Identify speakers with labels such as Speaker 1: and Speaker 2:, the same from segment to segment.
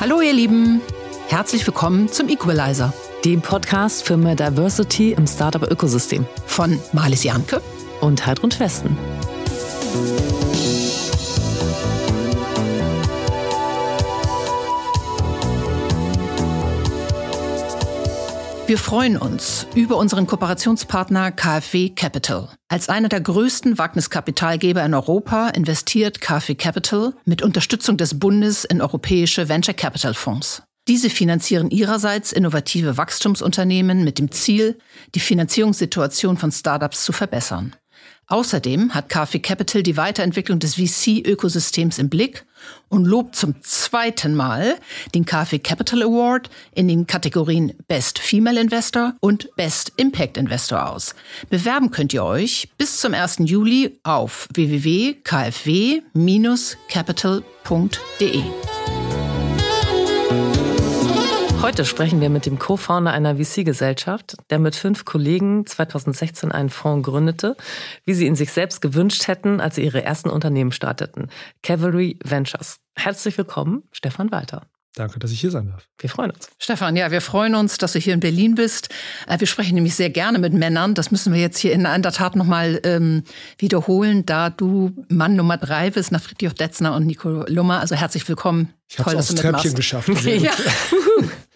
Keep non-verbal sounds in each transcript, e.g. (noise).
Speaker 1: Hallo ihr Lieben, herzlich willkommen zum Equalizer,
Speaker 2: dem Podcast für mehr Diversity im Startup-Ökosystem
Speaker 1: von Marlies Janke
Speaker 2: und Heidrun Westen.
Speaker 1: Wir freuen uns über unseren Kooperationspartner KfW Capital. Als einer der größten Wagniskapitalgeber in Europa investiert KfW Capital mit Unterstützung des Bundes in europäische Venture Capital Fonds. Diese finanzieren ihrerseits innovative Wachstumsunternehmen mit dem Ziel, die Finanzierungssituation von Startups zu verbessern. Außerdem hat KfW Capital die Weiterentwicklung des VC-Ökosystems im Blick und lobt zum zweiten Mal den KfW Capital Award in den Kategorien Best Female Investor und Best Impact Investor aus. Bewerben könnt ihr euch bis zum 1. Juli auf www.kfw-capital.de.
Speaker 2: Heute sprechen wir mit dem Co-Founder einer VC-Gesellschaft, der mit fünf Kollegen 2016 einen Fonds gründete, wie sie ihn sich selbst gewünscht hätten, als sie ihre ersten Unternehmen starteten. Cavalry Ventures. Herzlich willkommen, Stefan Walter.
Speaker 3: Danke, dass ich hier sein darf.
Speaker 2: Wir freuen uns.
Speaker 1: Stefan, ja, wir freuen uns, dass du hier in Berlin bist. Äh, wir sprechen nämlich sehr gerne mit Männern. Das müssen wir jetzt hier in der Tat nochmal ähm, wiederholen, da du Mann Nummer drei bist nach Friedrich Detzner und Nico Lummer. Also herzlich willkommen.
Speaker 3: Ich habe es aufs Treppchen geschafft. (laughs)
Speaker 1: ja.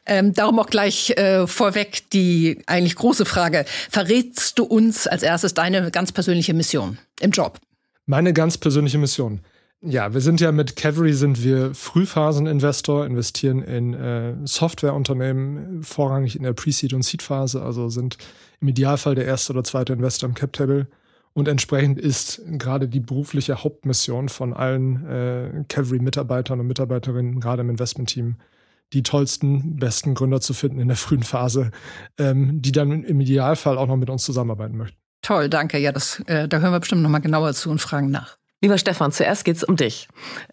Speaker 1: Ähm, darum auch gleich äh, vorweg die eigentlich große Frage. Verrätst du uns als erstes deine ganz persönliche Mission im Job?
Speaker 3: Meine ganz persönliche Mission. Ja, wir sind ja mit Cavalry sind wir Frühphaseninvestor, investieren in äh, Softwareunternehmen, vorrangig in der Pre-Seed- und Seed-Phase, also sind im Idealfall der erste oder zweite Investor im Cap-Table. Und entsprechend ist gerade die berufliche Hauptmission von allen äh, Cavalry-Mitarbeitern und Mitarbeiterinnen, gerade im Investment-Team, die tollsten, besten Gründer zu finden in der frühen Phase, ähm, die dann im Idealfall auch noch mit uns zusammenarbeiten möchten.
Speaker 1: Toll, danke. Ja, das, äh, da hören wir bestimmt noch mal genauer zu und fragen nach.
Speaker 2: Lieber Stefan, zuerst geht es um dich.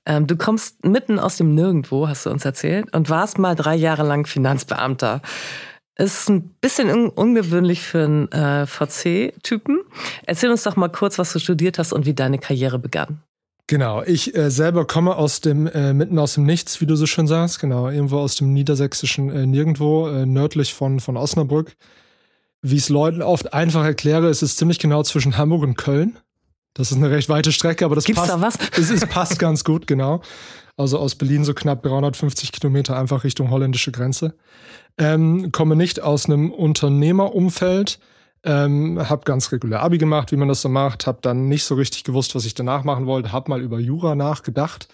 Speaker 2: Ähm, du kommst mitten aus dem Nirgendwo, hast du uns erzählt, und warst mal drei Jahre lang Finanzbeamter. Ist ein bisschen un ungewöhnlich für einen äh, VC-Typen. Erzähl uns doch mal kurz, was du studiert hast und wie deine Karriere begann.
Speaker 3: Genau, ich äh, selber komme aus dem, äh, mitten aus dem Nichts, wie du so schön sagst, genau, irgendwo aus dem niedersächsischen äh, Nirgendwo, äh, nördlich von, von Osnabrück. Wie ich es Leuten oft einfach erkläre, es ist ziemlich genau zwischen Hamburg und Köln. Das ist eine recht weite Strecke, aber das
Speaker 2: Gibt's
Speaker 3: passt.
Speaker 2: da was?
Speaker 3: Es, es passt ganz gut, genau. Also aus Berlin so knapp 350 Kilometer einfach Richtung holländische Grenze. Ähm, komme nicht aus einem Unternehmerumfeld, ähm, hab ganz regulär Abi gemacht, wie man das so macht, hab dann nicht so richtig gewusst, was ich danach machen wollte, hab mal über Jura nachgedacht,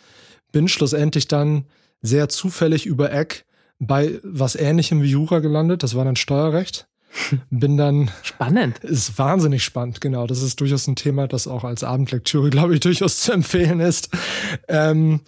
Speaker 3: bin schlussendlich dann sehr zufällig über Eck bei was ähnlichem wie Jura gelandet, das war dann Steuerrecht. (laughs) Bin dann.
Speaker 2: Spannend.
Speaker 3: Ist wahnsinnig spannend, genau. Das ist durchaus ein Thema, das auch als Abendlektüre, glaube ich, durchaus zu empfehlen ist. Ähm,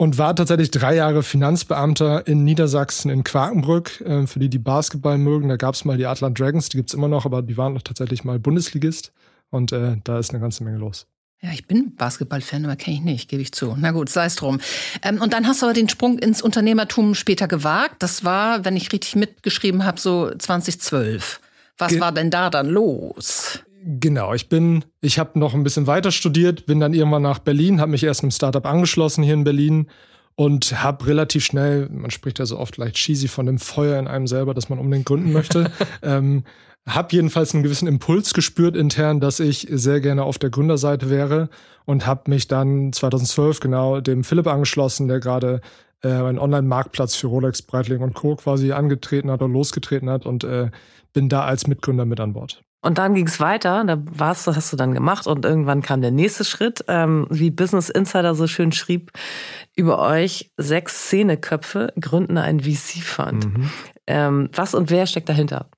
Speaker 3: und war tatsächlich drei Jahre Finanzbeamter in Niedersachsen in Quakenbrück. Äh, für die, die Basketball mögen, da gab es mal die Atlant Dragons, die gibt's immer noch, aber die waren doch tatsächlich mal Bundesligist. Und äh, da ist eine ganze Menge los.
Speaker 1: Ja, ich bin Basketballfan, aber kenne ich nicht, gebe ich zu. Na gut, sei es drum. Ähm, und dann hast du aber den Sprung ins Unternehmertum später gewagt. Das war, wenn ich richtig mitgeschrieben habe, so 2012. Was Ge war denn da dann los?
Speaker 3: Genau, ich bin, ich habe noch ein bisschen weiter studiert, bin dann irgendwann nach Berlin, habe mich erst einem Startup angeschlossen hier in Berlin und habe relativ schnell, man spricht ja so oft leicht cheesy von dem Feuer in einem selber, das man unbedingt gründen möchte. (laughs) ähm, habe jedenfalls einen gewissen Impuls gespürt intern, dass ich sehr gerne auf der Gründerseite wäre und habe mich dann 2012 genau dem Philipp angeschlossen, der gerade äh, einen Online-Marktplatz für Rolex, Breitling und Co. quasi angetreten hat oder losgetreten hat und äh, bin da als Mitgründer mit an Bord.
Speaker 2: Und dann ging es weiter, da warst du, hast du dann gemacht und irgendwann kam der nächste Schritt, ähm, wie Business Insider so schön schrieb, über euch sechs Szeneköpfe gründen einen VC-Fund. Mhm. Ähm, was und wer steckt dahinter?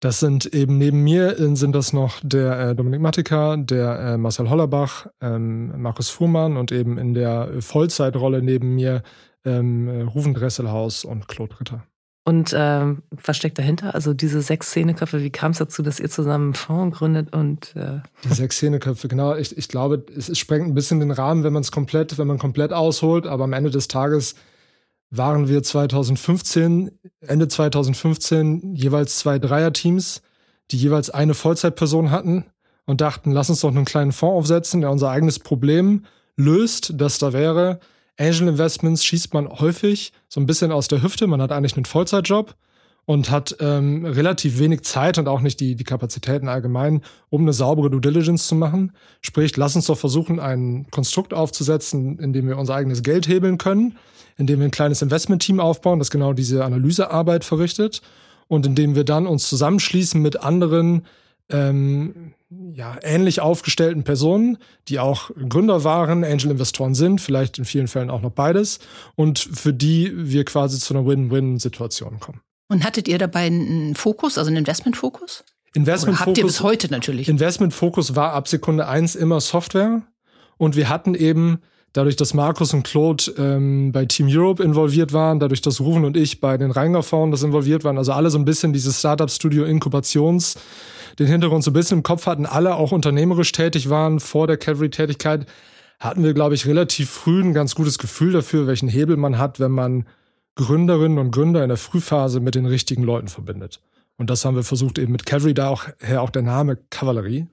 Speaker 3: Das sind eben neben mir äh, sind das noch der äh, Dominik Mattika, der äh, Marcel Hollerbach, ähm, Markus Fuhrmann und eben in der Vollzeitrolle neben mir ähm, Rufen Dresselhaus und Claude Ritter.
Speaker 2: Und ähm, was steckt dahinter? Also diese sechs Szeneköpfe, wie kam es dazu, dass ihr zusammen einen Fonds gründet und äh
Speaker 3: die sechs Szeneköpfe, genau. Ich, ich glaube, es, es sprengt ein bisschen den Rahmen, wenn man es komplett, wenn man komplett ausholt, aber am Ende des Tages waren wir 2015, Ende 2015 jeweils zwei Dreierteams, die jeweils eine Vollzeitperson hatten und dachten, lass uns doch einen kleinen Fonds aufsetzen, der unser eigenes Problem löst, das da wäre, Angel Investments schießt man häufig so ein bisschen aus der Hüfte. Man hat eigentlich einen Vollzeitjob und hat ähm, relativ wenig Zeit und auch nicht die, die Kapazitäten allgemein, um eine saubere Due Diligence zu machen. Sprich, lass uns doch versuchen, ein Konstrukt aufzusetzen, in dem wir unser eigenes Geld hebeln können, in dem wir ein kleines Investmentteam aufbauen, das genau diese Analysearbeit verrichtet und in dem wir dann uns zusammenschließen mit anderen ähm, ja, ähnlich aufgestellten Personen, die auch Gründer waren, Angel-Investoren sind, vielleicht in vielen Fällen auch noch beides, und für die wir quasi zu einer Win-Win-Situation kommen.
Speaker 1: Und hattet ihr dabei einen Fokus, also einen Investment-Fokus?
Speaker 3: Investment
Speaker 1: habt ihr bis heute natürlich?
Speaker 3: Investment-Fokus war ab Sekunde eins immer Software. Und wir hatten eben, dadurch, dass Markus und Claude ähm, bei Team Europe involviert waren, dadurch, dass Rufen und ich bei den Rheingau Founders involviert waren, also alle so ein bisschen dieses Startup-Studio-Inkubations- den Hintergrund so ein bisschen im Kopf hatten, alle auch unternehmerisch tätig waren vor der Cavalry-Tätigkeit, hatten wir, glaube ich, relativ früh ein ganz gutes Gefühl dafür, welchen Hebel man hat, wenn man Gründerinnen und Gründer in der Frühphase mit den richtigen Leuten verbindet. Und das haben wir versucht, eben mit Cavalry, da auch her auch der Name Kavallerie,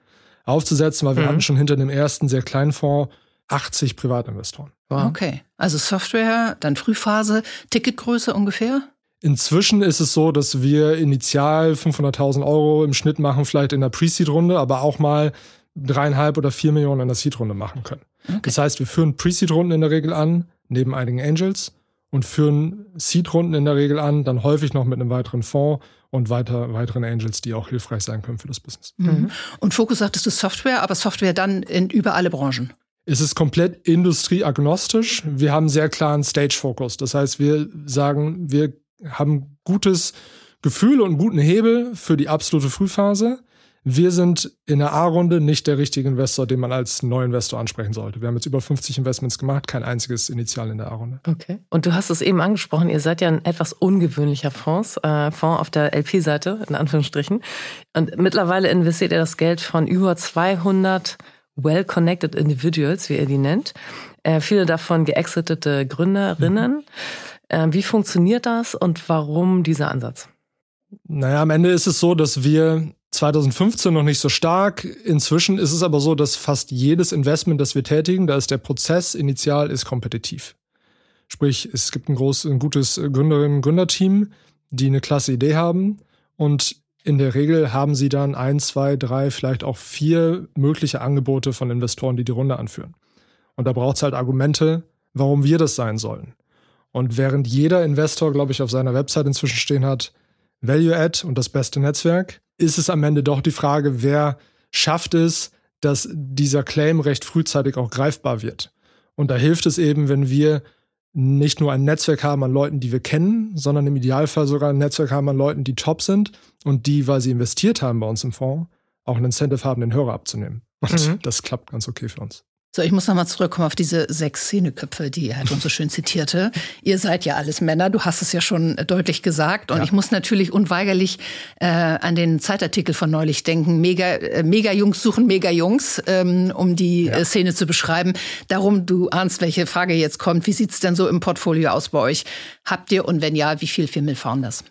Speaker 3: aufzusetzen, weil wir mhm. hatten schon hinter dem ersten sehr kleinen Fonds 80 Privatinvestoren.
Speaker 1: Wow. Okay, also Software, dann Frühphase, Ticketgröße ungefähr?
Speaker 3: Inzwischen ist es so, dass wir initial 500.000 Euro im Schnitt machen, vielleicht in der Pre-Seed-Runde, aber auch mal dreieinhalb oder vier Millionen in der Seed-Runde machen können. Okay. Das heißt, wir führen Pre-Seed-Runden in der Regel an, neben einigen Angels, und führen Seed-Runden in der Regel an, dann häufig noch mit einem weiteren Fonds und weiter, weiteren Angels, die auch hilfreich sein können für das Business.
Speaker 1: Mhm. Und Fokus sagtest du Software, aber Software dann in über alle Branchen.
Speaker 3: Es ist komplett industrieagnostisch. Wir haben sehr klaren Stage-Fokus. Das heißt, wir sagen, wir haben gutes Gefühl und guten Hebel für die absolute Frühphase. Wir sind in der A-Runde nicht der richtige Investor, den man als Neuinvestor ansprechen sollte. Wir haben jetzt über 50 Investments gemacht, kein einziges Initial in der A-Runde.
Speaker 2: Okay. Und du hast es eben angesprochen, ihr seid ja ein etwas ungewöhnlicher Fonds, äh, Fonds auf der LP-Seite, in Anführungsstrichen. Und mittlerweile investiert ihr das Geld von über 200 well-connected Individuals, wie ihr die nennt. Äh, viele davon geexitete Gründerinnen. Mhm. Ähm, wie funktioniert das und warum dieser Ansatz?
Speaker 3: Naja, am Ende ist es so, dass wir 2015 noch nicht so stark. Inzwischen ist es aber so, dass fast jedes Investment, das wir tätigen, da ist der Prozess initial ist kompetitiv. Sprich, es gibt ein großes, ein gutes Gründerinnen- Gründerteam, die eine klasse Idee haben und in der Regel haben sie dann ein, zwei, drei, vielleicht auch vier mögliche Angebote von Investoren, die die Runde anführen. Und da braucht es halt Argumente, warum wir das sein sollen. Und während jeder Investor, glaube ich, auf seiner Website inzwischen stehen hat, Value Add und das beste Netzwerk, ist es am Ende doch die Frage, wer schafft es, dass dieser Claim recht frühzeitig auch greifbar wird. Und da hilft es eben, wenn wir nicht nur ein Netzwerk haben an Leuten, die wir kennen, sondern im Idealfall sogar ein Netzwerk haben an Leuten, die top sind und die, weil sie investiert haben bei uns im Fonds, auch ein Incentive haben, den Hörer abzunehmen. Und mhm. das klappt ganz okay für uns.
Speaker 1: So, ich muss nochmal zurückkommen auf diese sechs Szeneköpfe, die er halt uns so schön zitierte. (laughs) Ihr seid ja alles Männer, du hast es ja schon deutlich gesagt. Und ja. ich muss natürlich unweigerlich äh, an den Zeitartikel von neulich denken. Mega, äh, Mega-Jungs suchen Mega-Jungs, ähm, um die ja. äh, Szene zu beschreiben. Darum, du ahnst, welche Frage jetzt kommt. Wie sieht's denn so im Portfolio aus bei euch? Habt ihr und wenn ja, wie viel Female Founders?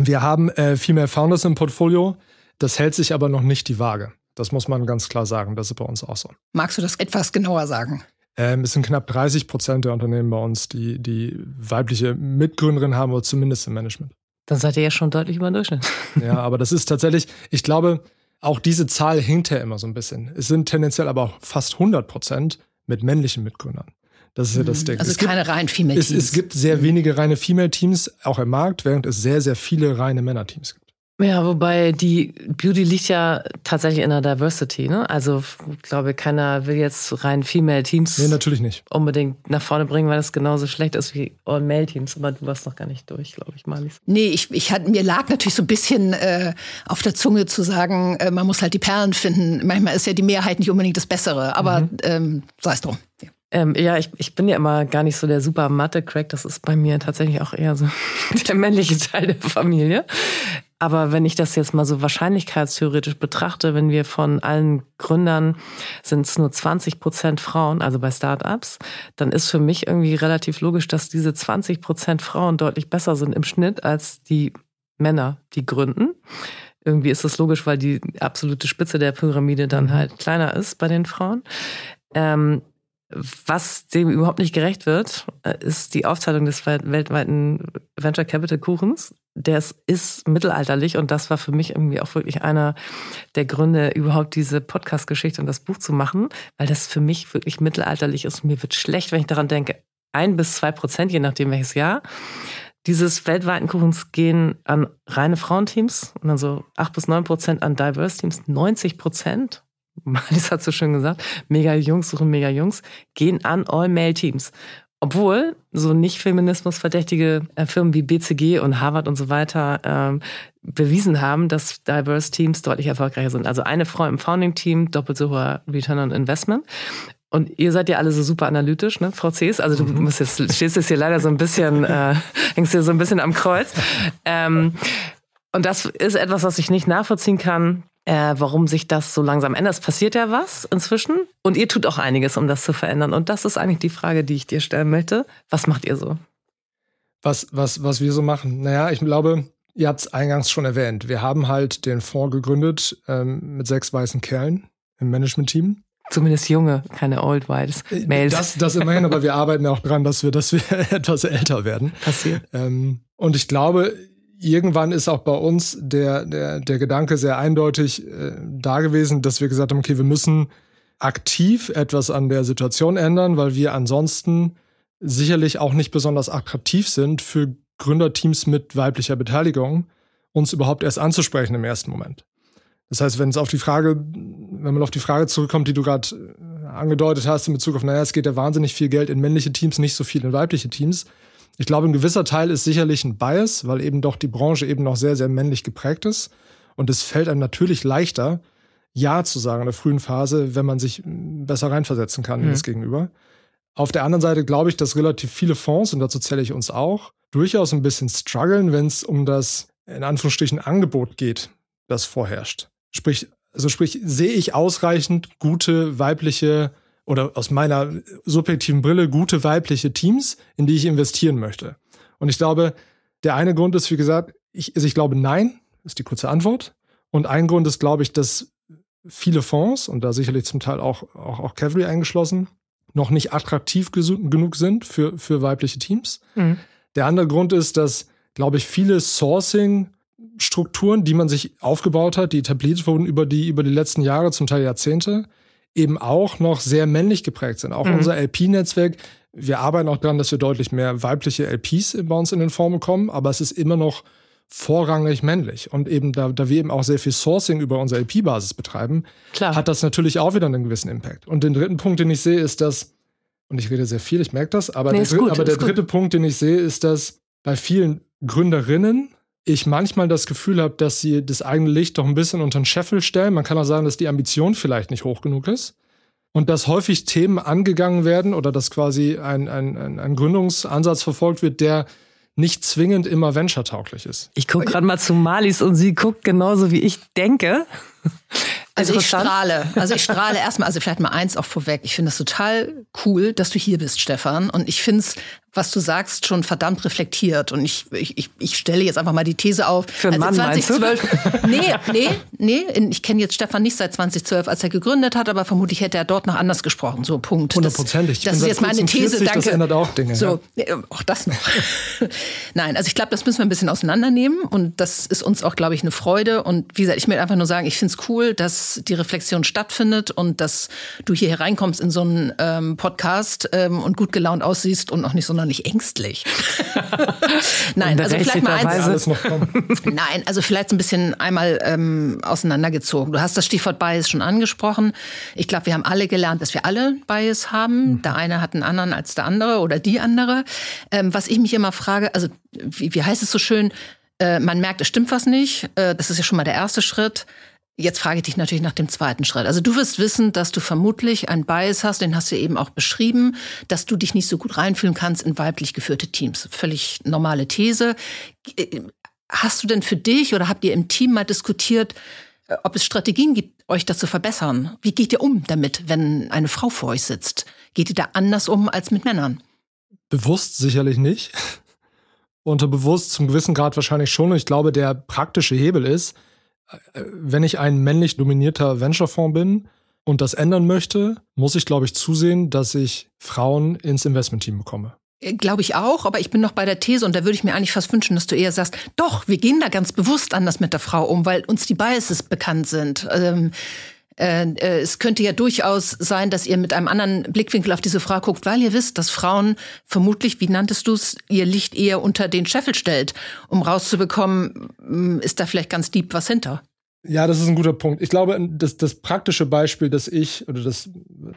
Speaker 3: Wir haben äh, Female Founders im Portfolio. Das hält sich aber noch nicht die Waage. Das muss man ganz klar sagen. Das ist bei uns auch so.
Speaker 1: Magst du das etwas genauer sagen?
Speaker 3: Ähm, es sind knapp 30 Prozent der Unternehmen bei uns, die, die weibliche Mitgründerin haben oder zumindest im Management.
Speaker 2: Dann seid ihr ja schon deutlich über den Durchschnitt. (laughs)
Speaker 3: Ja, aber das ist tatsächlich, ich glaube, auch diese Zahl hinkt ja immer so ein bisschen. Es sind tendenziell aber auch fast 100 Prozent mit männlichen Mitgründern. Das ist ja das mhm. Ding.
Speaker 1: Also es keine gibt, reinen Female-Teams.
Speaker 3: Es, es, gibt sehr wenige reine Female-Teams, auch im Markt, während es sehr, sehr viele reine Männer-Teams gibt.
Speaker 2: Ja, wobei die Beauty liegt ja tatsächlich in der Diversity, ne? Also ich glaube, keiner will jetzt rein Female Teams
Speaker 3: nee, natürlich nicht.
Speaker 2: unbedingt nach vorne bringen, weil das genauso schlecht ist wie All-Male Teams. Aber du warst noch gar nicht durch, glaube ich, Marlies.
Speaker 1: Nee, ich, ich hatte, mir lag natürlich so ein bisschen äh, auf der Zunge zu sagen, äh, man muss halt die Perlen finden. Manchmal ist ja die Mehrheit nicht unbedingt das Bessere, aber mhm. ähm, sei es drum.
Speaker 2: Ja. Ähm, ja, ich, ich bin ja immer gar nicht so der super Mathe-Crack. Das ist bei mir tatsächlich auch eher so (laughs) der männliche Teil der Familie. Aber wenn ich das jetzt mal so wahrscheinlichkeitstheoretisch betrachte, wenn wir von allen Gründern sind es nur 20 Prozent Frauen, also bei Startups, dann ist für mich irgendwie relativ logisch, dass diese 20 Prozent Frauen deutlich besser sind im Schnitt als die Männer, die gründen. Irgendwie ist das logisch, weil die absolute Spitze der Pyramide dann halt kleiner ist bei den Frauen. Ähm, Was dem überhaupt nicht gerecht wird, äh, ist die Aufteilung des weltweiten Venture Capital Kuchens. Der ist mittelalterlich und das war für mich irgendwie auch wirklich einer der Gründe, überhaupt diese Podcast-Geschichte und das Buch zu machen, weil das für mich wirklich mittelalterlich ist. Mir wird schlecht, wenn ich daran denke, ein bis zwei Prozent, je nachdem welches Jahr, dieses weltweiten Kuchens gehen an reine Frauenteams und dann so acht bis neun Prozent an Diverse Teams, 90 Prozent Malis hat so schön gesagt, mega Jungs suchen mega Jungs, gehen an All-Male-Teams. Obwohl so nicht-Feminismus verdächtige äh, Firmen wie BCG und Harvard und so weiter ähm, bewiesen haben, dass Diverse Teams deutlich erfolgreicher sind. Also eine Frau im Founding-Team, doppelt so hoher Return on Investment. Und ihr seid ja alle so super analytisch, ne, Frau Cs. Also du mhm. musst jetzt, stehst jetzt hier leider so ein bisschen, äh, (laughs) hängst hier so ein bisschen am Kreuz. Ähm, und das ist etwas, was ich nicht nachvollziehen kann äh, warum sich das so langsam ändert. Es passiert ja was inzwischen und ihr tut auch einiges, um das zu verändern. Und das ist eigentlich die Frage, die ich dir stellen möchte. Was macht ihr so?
Speaker 3: Was, was, was wir so machen? Naja, ich glaube, ihr habt es eingangs schon erwähnt. Wir haben halt den Fonds gegründet ähm, mit sechs weißen Kerlen im Management-Team.
Speaker 2: Zumindest junge, keine Old Whites
Speaker 3: äh, Males. Das, das immerhin, aber wir (laughs) arbeiten ja auch dran, dass wir, dass wir (laughs) etwas älter werden.
Speaker 2: Passiert.
Speaker 3: Ähm, und ich glaube, irgendwann ist auch bei uns der, der, der Gedanke sehr eindeutig äh, da gewesen, dass wir gesagt haben, okay, wir müssen aktiv etwas an der Situation ändern, weil wir ansonsten sicherlich auch nicht besonders attraktiv sind für Gründerteams mit weiblicher Beteiligung, uns überhaupt erst anzusprechen im ersten Moment. Das heißt, wenn es auf die Frage, wenn man auf die Frage zurückkommt, die du gerade äh, angedeutet hast in Bezug auf, naja, es geht ja wahnsinnig viel Geld in männliche Teams, nicht so viel in weibliche Teams, ich glaube, ein gewisser Teil ist sicherlich ein Bias, weil eben doch die Branche eben noch sehr, sehr männlich geprägt ist. Und es fällt einem natürlich leichter, Ja zu sagen in der frühen Phase, wenn man sich besser reinversetzen kann mhm. in das Gegenüber. Auf der anderen Seite glaube ich, dass relativ viele Fonds, und dazu zähle ich uns auch, durchaus ein bisschen strugglen, wenn es um das, in Anführungsstrichen, Angebot geht, das vorherrscht. Sprich, also sprich, sehe ich ausreichend gute weibliche oder aus meiner subjektiven Brille gute weibliche Teams, in die ich investieren möchte. Und ich glaube, der eine Grund ist, wie gesagt, ich, also ich glaube, nein, ist die kurze Antwort. Und ein Grund ist, glaube ich, dass viele Fonds, und da sicherlich zum Teil auch, auch, auch Cavalry eingeschlossen, noch nicht attraktiv genug sind für, für weibliche Teams. Mhm. Der andere Grund ist, dass, glaube ich, viele Sourcing-Strukturen, die man sich aufgebaut hat, die etabliert wurden über die, über die letzten Jahre, zum Teil Jahrzehnte, eben auch noch sehr männlich geprägt sind. Auch mhm. unser LP-Netzwerk, wir arbeiten auch daran, dass wir deutlich mehr weibliche LPs bei uns in den Formen bekommen, aber es ist immer noch vorrangig männlich. Und eben da, da wir eben auch sehr viel Sourcing über unsere LP-Basis betreiben, Klar. hat das natürlich auch wieder einen gewissen Impact. Und den dritten Punkt, den ich sehe, ist, dass, und ich rede sehr viel, ich merke das, aber nee, der, gut, aber der dritte gut. Punkt, den ich sehe, ist, dass bei vielen Gründerinnen ich manchmal das Gefühl habe, dass sie das eigene Licht doch ein bisschen unter den Scheffel stellen. Man kann auch sagen, dass die Ambition vielleicht nicht hoch genug ist. Und dass häufig Themen angegangen werden oder dass quasi ein, ein, ein Gründungsansatz verfolgt wird, der nicht zwingend immer venture-tauglich ist.
Speaker 2: Ich gucke gerade mal zu Malis und sie guckt genauso, wie ich denke.
Speaker 1: Also ich strahle. Also ich (laughs) strahle erstmal, also vielleicht mal eins auch vorweg. Ich finde es total cool, dass du hier bist, Stefan. Und ich finde es was du sagst, schon verdammt reflektiert. Und ich, ich, ich stelle jetzt einfach mal die These auf.
Speaker 2: Für einen Mann, 2012, (laughs)
Speaker 1: Nee, nee, nee. Ich kenne jetzt Stefan nicht seit 2012, als er gegründet hat, aber vermutlich hätte er dort noch anders gesprochen. So, Punkt.
Speaker 3: Hundertprozentig.
Speaker 1: Das, das ist jetzt meine These, 40, danke.
Speaker 3: Das ändert auch Dinge.
Speaker 1: So, ja. auch das noch. (laughs) Nein, also ich glaube, das müssen wir ein bisschen auseinandernehmen. Und das ist uns auch, glaube ich, eine Freude. Und wie gesagt, ich möchte einfach nur sagen, ich finde es cool, dass die Reflexion stattfindet und dass du hier hereinkommst in so einen ähm, Podcast ähm, und gut gelaunt aussiehst und auch nicht so nicht ängstlich. (laughs) Nein, also vielleicht mal eins. (laughs) Nein, also vielleicht ein bisschen einmal ähm, auseinandergezogen. Du hast das Stichwort Bias schon angesprochen. Ich glaube, wir haben alle gelernt, dass wir alle Bias haben. Mhm. Der eine hat einen anderen als der andere oder die andere. Ähm, was ich mich immer frage, also wie, wie heißt es so schön? Äh, man merkt, es stimmt was nicht. Äh, das ist ja schon mal der erste Schritt. Jetzt frage ich dich natürlich nach dem zweiten Schritt. Also du wirst wissen, dass du vermutlich einen Bias hast, den hast du eben auch beschrieben, dass du dich nicht so gut reinfühlen kannst in weiblich geführte Teams. Völlig normale These. Hast du denn für dich oder habt ihr im Team mal diskutiert, äh, ob es Strategien gibt, euch das zu verbessern? Wie geht ihr um damit, wenn eine Frau vor euch sitzt? Geht ihr da anders um als mit Männern?
Speaker 3: Bewusst sicherlich nicht. (laughs) Unterbewusst zum gewissen Grad wahrscheinlich schon. Und ich glaube, der praktische Hebel ist, wenn ich ein männlich dominierter Venture-Fonds bin, und das ändern möchte, muss ich, glaube ich, zusehen, dass ich Frauen ins Investmentteam bekomme.
Speaker 1: Äh, glaube ich auch, aber ich bin noch bei der These und da würde ich mir eigentlich fast wünschen, dass du eher sagst, doch, wir gehen da ganz bewusst anders mit der Frau um, weil uns die Biases bekannt sind. Ähm, äh, äh, es könnte ja durchaus sein, dass ihr mit einem anderen Blickwinkel auf diese Frau guckt, weil ihr wisst, dass Frauen vermutlich, wie nanntest du es, ihr Licht eher unter den Scheffel stellt, um rauszubekommen, hm, ist da vielleicht ganz deep was hinter.
Speaker 3: Ja, das ist ein guter Punkt. Ich glaube, das, das praktische Beispiel, das ich oder das,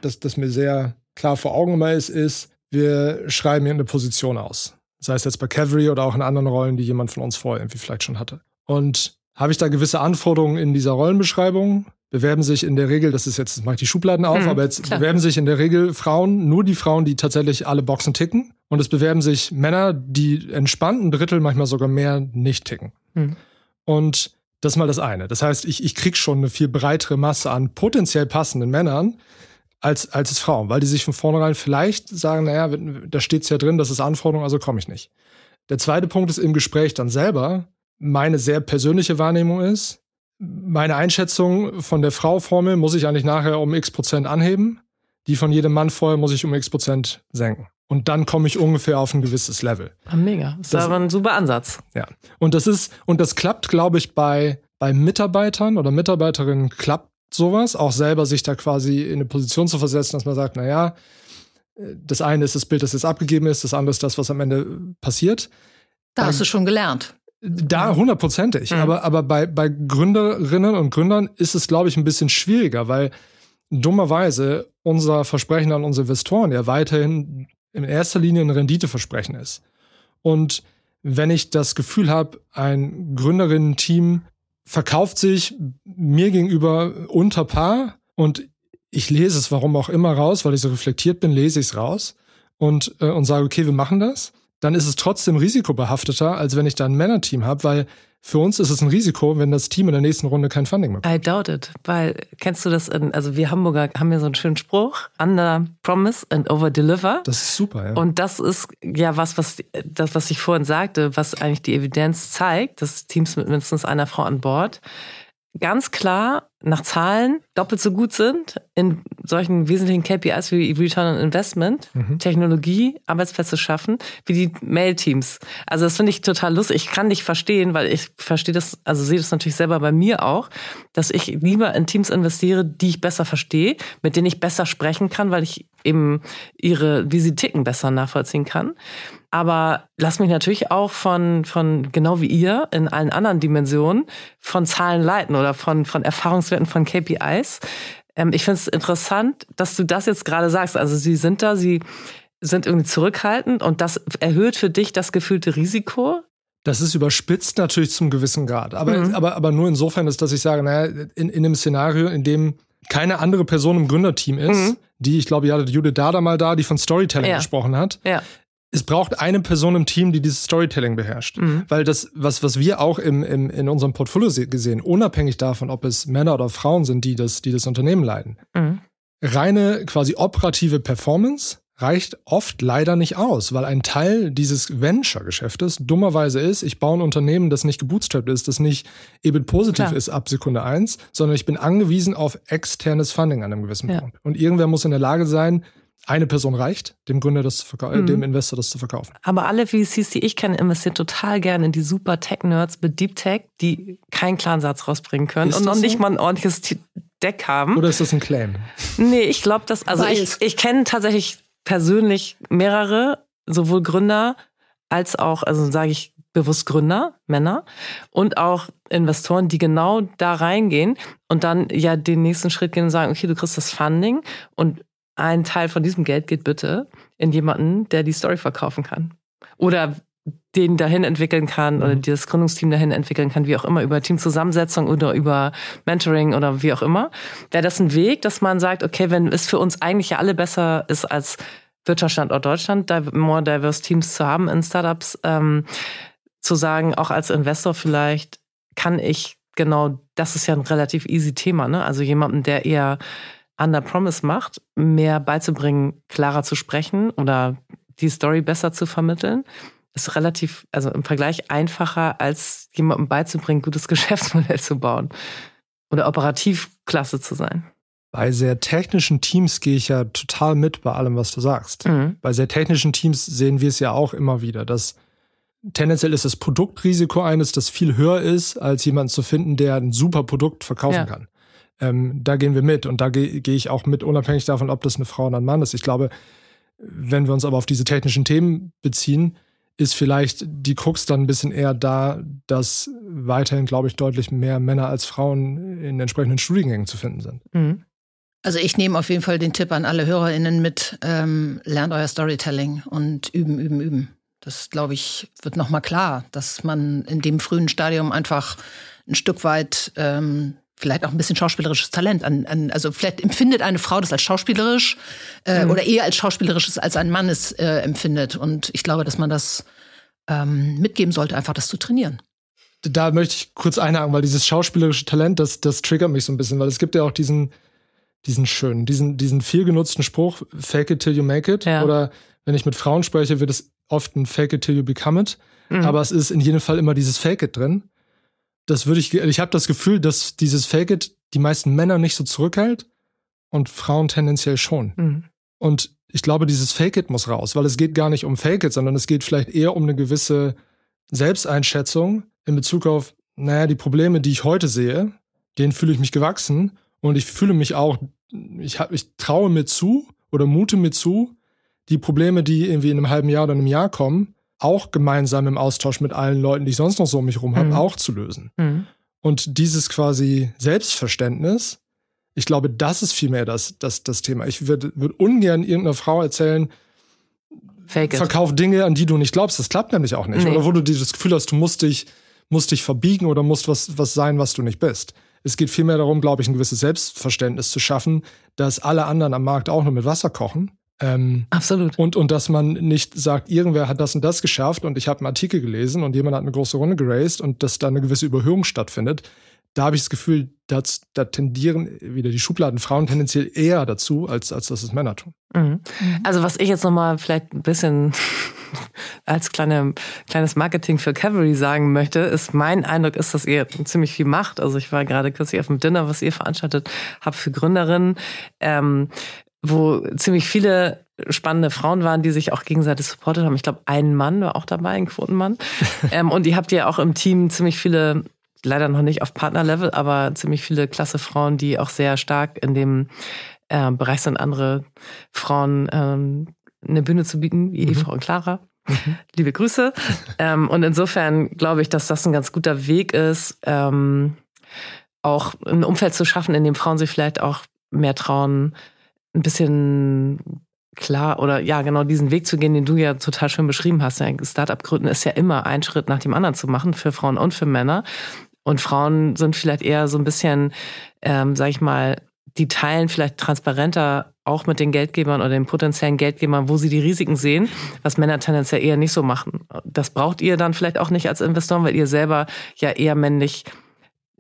Speaker 3: das, das mir sehr klar vor Augen immer ist, ist, wir schreiben hier eine Position aus. Sei es jetzt bei Cavalry oder auch in anderen Rollen, die jemand von uns vorher irgendwie vielleicht schon hatte. Und habe ich da gewisse Anforderungen in dieser Rollenbeschreibung? Bewerben sich in der Regel, das ist jetzt, mache ich die Schubladen auf, mhm, aber jetzt klar. bewerben sich in der Regel Frauen, nur die Frauen, die tatsächlich alle Boxen ticken. Und es bewerben sich Männer, die entspannt ein Drittel, manchmal sogar mehr, nicht ticken. Mhm. Und das ist mal das eine. Das heißt, ich, ich krieg schon eine viel breitere Masse an potenziell passenden Männern, als, als es Frauen, weil die sich von vornherein vielleicht sagen, naja, da steht's ja drin, das ist Anforderung, also komme ich nicht. Der zweite Punkt ist im Gespräch dann selber, meine sehr persönliche Wahrnehmung ist, meine Einschätzung von der Frau-Formel muss ich eigentlich nachher um x Prozent anheben. Die von jedem Mann vorher muss ich um x Prozent senken. Und dann komme ich ungefähr auf ein gewisses Level.
Speaker 2: Ah, mega. Das ist aber ein super Ansatz.
Speaker 3: Ja. Und das ist, und das klappt, glaube ich, bei, bei Mitarbeitern oder Mitarbeiterinnen klappt sowas, auch selber sich da quasi in eine Position zu versetzen, dass man sagt, naja, das eine ist das Bild, das jetzt abgegeben ist, das andere ist das, was am Ende passiert.
Speaker 1: Da Dann, hast du schon gelernt.
Speaker 3: Da hundertprozentig. Mhm. Aber, aber bei, bei Gründerinnen und Gründern ist es, glaube ich, ein bisschen schwieriger, weil dummerweise unser Versprechen an unsere Investoren ja weiterhin in erster Linie ein Renditeversprechen ist. Und wenn ich das Gefühl habe, ein Gründerinnen-Team verkauft sich mir gegenüber unter Paar und ich lese es, warum auch immer, raus, weil ich so reflektiert bin, lese ich es raus und, äh, und sage, okay, wir machen das, dann ist es trotzdem risikobehafteter, als wenn ich da ein Männerteam habe, weil für uns ist es ein Risiko, wenn das Team in der nächsten Runde kein Funding mehr bekommt.
Speaker 2: I doubt it, weil kennst du das? In, also wir Hamburger haben ja so einen schönen Spruch: Under Promise and Over Deliver.
Speaker 3: Das ist super, ja.
Speaker 2: Und das ist ja was, was das, was ich vorhin sagte, was eigentlich die Evidenz zeigt, dass Teams mit mindestens einer Frau an Bord ganz klar nach Zahlen doppelt so gut sind in solchen wesentlichen KPIs wie Return on Investment, mhm. Technologie, Arbeitsplätze schaffen, wie die Mail-Teams. Also das finde ich total lustig. Ich kann nicht verstehen, weil ich verstehe das, also sehe das natürlich selber bei mir auch, dass ich lieber in Teams investiere, die ich besser verstehe, mit denen ich besser sprechen kann, weil ich eben ihre, wie sie ticken, besser nachvollziehen kann. Aber lass mich natürlich auch von, von, genau wie ihr, in allen anderen Dimensionen, von Zahlen leiten oder von, von Erfahrungswerten, von KPIs. Ähm, ich finde es interessant, dass du das jetzt gerade sagst. Also sie sind da, sie sind irgendwie zurückhaltend und das erhöht für dich das gefühlte Risiko.
Speaker 3: Das ist überspitzt natürlich zum gewissen Grad. Aber, mhm. aber, aber nur insofern ist, dass ich sage, naja, in, in einem Szenario, in dem keine andere Person im Gründerteam ist, mhm. die, ich glaube, ihr hattet Judith Dada mal da, die von Storytelling ja. gesprochen hat.
Speaker 2: Ja
Speaker 3: es braucht eine Person im Team, die dieses Storytelling beherrscht. Mhm. Weil das, was, was wir auch im, im, in unserem Portfolio gesehen, unabhängig davon, ob es Männer oder Frauen sind, die das, die das Unternehmen leiten, mhm. reine quasi operative Performance reicht oft leider nicht aus, weil ein Teil dieses Venture-Geschäftes dummerweise ist, ich baue ein Unternehmen, das nicht gebootstrapped ist, das nicht EBIT positiv Klar. ist ab Sekunde eins, sondern ich bin angewiesen auf externes Funding an einem gewissen ja. Punkt. Und irgendwer muss in der Lage sein, eine Person reicht, dem Gründer das zu verkaufen, mhm. dem Investor das zu verkaufen.
Speaker 2: Aber alle VCs, die ich kenne, investieren total gerne in die super Tech-Nerds mit Deep Tech, die keinen klaren Satz rausbringen können ist und noch so? nicht mal ein ordentliches Deck haben.
Speaker 3: Oder ist das ein Claim?
Speaker 2: Nee, ich glaube, dass, also Weiß. ich, ich kenne tatsächlich persönlich mehrere, sowohl Gründer als auch, also sage ich bewusst Gründer, Männer und auch Investoren, die genau da reingehen und dann ja den nächsten Schritt gehen und sagen, okay, du kriegst das Funding und ein Teil von diesem Geld geht bitte in jemanden, der die Story verkaufen kann. Oder den dahin entwickeln kann oder mhm. das Gründungsteam dahin entwickeln kann, wie auch immer, über Teamzusammensetzung oder über Mentoring oder wie auch immer. Wäre das ein Weg, dass man sagt, okay, wenn es für uns eigentlich ja alle besser ist als Wirtschaftsstandort Deutschland, da more diverse Teams zu haben in Startups, ähm, zu sagen, auch als Investor vielleicht kann ich genau, das ist ja ein relativ easy Thema, ne? Also jemanden, der eher Under Promise macht, mehr beizubringen, klarer zu sprechen oder die Story besser zu vermitteln, ist relativ, also im Vergleich einfacher, als jemandem beizubringen, gutes (laughs) Geschäftsmodell zu bauen oder operativ klasse zu sein.
Speaker 3: Bei sehr technischen Teams gehe ich ja total mit bei allem, was du sagst. Mhm. Bei sehr technischen Teams sehen wir es ja auch immer wieder, dass tendenziell ist das Produktrisiko eines, das viel höher ist, als jemanden zu finden, der ein super Produkt verkaufen ja. kann. Ähm, da gehen wir mit und da gehe geh ich auch mit, unabhängig davon, ob das eine Frau oder ein Mann ist. Ich glaube, wenn wir uns aber auf diese technischen Themen beziehen, ist vielleicht die Krux dann ein bisschen eher da, dass weiterhin, glaube ich, deutlich mehr Männer als Frauen in entsprechenden Studiengängen zu finden sind. Mhm.
Speaker 1: Also ich nehme auf jeden Fall den Tipp an alle HörerInnen mit, ähm, lernt euer Storytelling und üben, üben, üben. Das, glaube ich, wird nochmal klar, dass man in dem frühen Stadium einfach ein Stück weit ähm, vielleicht auch ein bisschen schauspielerisches Talent an, an also vielleicht empfindet eine Frau das als schauspielerisch äh, mhm. oder eher als schauspielerisches als ein Mann es äh, empfindet und ich glaube, dass man das ähm, mitgeben sollte, einfach das zu trainieren.
Speaker 3: Da möchte ich kurz einhaken, weil dieses schauspielerische Talent, das, das triggert mich so ein bisschen, weil es gibt ja auch diesen, diesen schönen, diesen, diesen viel genutzten Spruch, fake it till you make it. Ja. Oder wenn ich mit Frauen spreche, wird es oft ein fake it till you become it. Mhm. Aber es ist in jedem Fall immer dieses fake it drin das würde ich, ich habe das Gefühl, dass dieses Fake It die meisten Männer nicht so zurückhält und Frauen tendenziell schon. Mhm. Und ich glaube, dieses Fake It muss raus, weil es geht gar nicht um Fake It, sondern es geht vielleicht eher um eine gewisse Selbsteinschätzung in Bezug auf, naja, die Probleme, die ich heute sehe, denen fühle ich mich gewachsen und ich fühle mich auch, ich, hab, ich traue mir zu oder mute mir zu, die Probleme, die irgendwie in einem halben Jahr oder einem Jahr kommen, auch gemeinsam im Austausch mit allen Leuten, die ich sonst noch so um mich rum habe, mhm. auch zu lösen. Mhm. Und dieses quasi Selbstverständnis, ich glaube, das ist vielmehr das, das, das Thema. Ich würde würd ungern irgendeiner Frau erzählen, Fake verkauf it. Dinge, an die du nicht glaubst. Das klappt nämlich auch nicht. Nee. Oder wo du dieses Gefühl hast, du musst dich, musst dich verbiegen oder musst was, was sein, was du nicht bist. Es geht vielmehr darum, glaube ich, ein gewisses Selbstverständnis zu schaffen, dass alle anderen am Markt auch nur mit Wasser kochen
Speaker 2: ähm, Absolut.
Speaker 3: Und, und dass man nicht sagt, irgendwer hat das und das geschafft und ich habe einen Artikel gelesen und jemand hat eine große Runde geraced und dass da eine gewisse Überhöhung stattfindet. Da habe ich das Gefühl, dass, da tendieren wieder die Schubladen Frauen tendenziell eher dazu, als, als dass es Männer tun.
Speaker 2: Mhm. Also was ich jetzt nochmal vielleicht ein bisschen (laughs) als kleine, kleines Marketing für Cavalry sagen möchte, ist mein Eindruck ist, dass ihr ziemlich viel macht. Also ich war gerade kürzlich auf dem Dinner, was ihr veranstaltet habt für Gründerinnen. Ähm, wo ziemlich viele spannende Frauen waren, die sich auch gegenseitig supportet haben. Ich glaube, ein Mann war auch dabei, ein Quotenmann. (laughs) ähm, und ihr habt ja auch im Team ziemlich viele, leider noch nicht auf Partnerlevel, aber ziemlich viele klasse Frauen, die auch sehr stark in dem äh, Bereich sind, andere Frauen ähm, eine Bühne zu bieten, wie mhm. die Frau Clara. Mhm. Liebe Grüße. ähm, und insofern glaube ich, dass das ein ganz guter Weg ist, ähm, auch ein Umfeld zu schaffen, in dem Frauen sich vielleicht auch mehr trauen, ein bisschen klar oder ja, genau diesen Weg zu gehen, den du ja total schön beschrieben hast. Startup gründen ist ja immer ein Schritt nach dem anderen zu machen für Frauen und für Männer. Und Frauen sind vielleicht eher so ein bisschen, ähm, sag ich mal, die teilen vielleicht transparenter auch mit den Geldgebern oder den potenziellen Geldgebern, wo sie die Risiken sehen, was Männer tendenziell eher nicht so machen. Das braucht ihr dann vielleicht auch nicht als Investoren, weil ihr selber ja eher männlich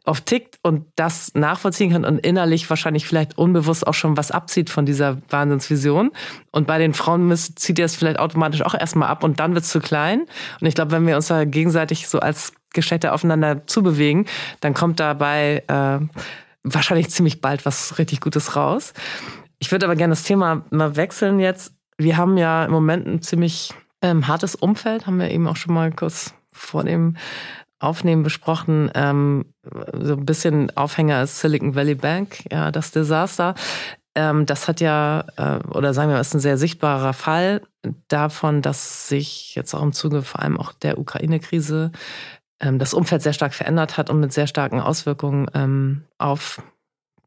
Speaker 2: oft tickt und das nachvollziehen kann und innerlich wahrscheinlich vielleicht unbewusst auch schon was abzieht von dieser Wahnsinnsvision. Und bei den Frauen zieht ihr es vielleicht automatisch auch erstmal ab und dann wird es zu klein. Und ich glaube, wenn wir uns da gegenseitig so als Geschlechter aufeinander zubewegen, dann kommt dabei äh, wahrscheinlich ziemlich bald was richtig Gutes raus. Ich würde aber gerne das Thema mal wechseln jetzt. Wir haben ja im Moment ein ziemlich ähm, hartes Umfeld, haben wir eben auch schon mal kurz vor dem Aufnehmen besprochen. Ähm, so ein bisschen Aufhänger ist Silicon Valley Bank, ja, das Desaster. Ähm, das hat ja, äh, oder sagen wir mal, ist ein sehr sichtbarer Fall davon, dass sich jetzt auch im Zuge vor allem auch der Ukraine-Krise ähm, das Umfeld sehr stark verändert hat und mit sehr starken Auswirkungen ähm, auf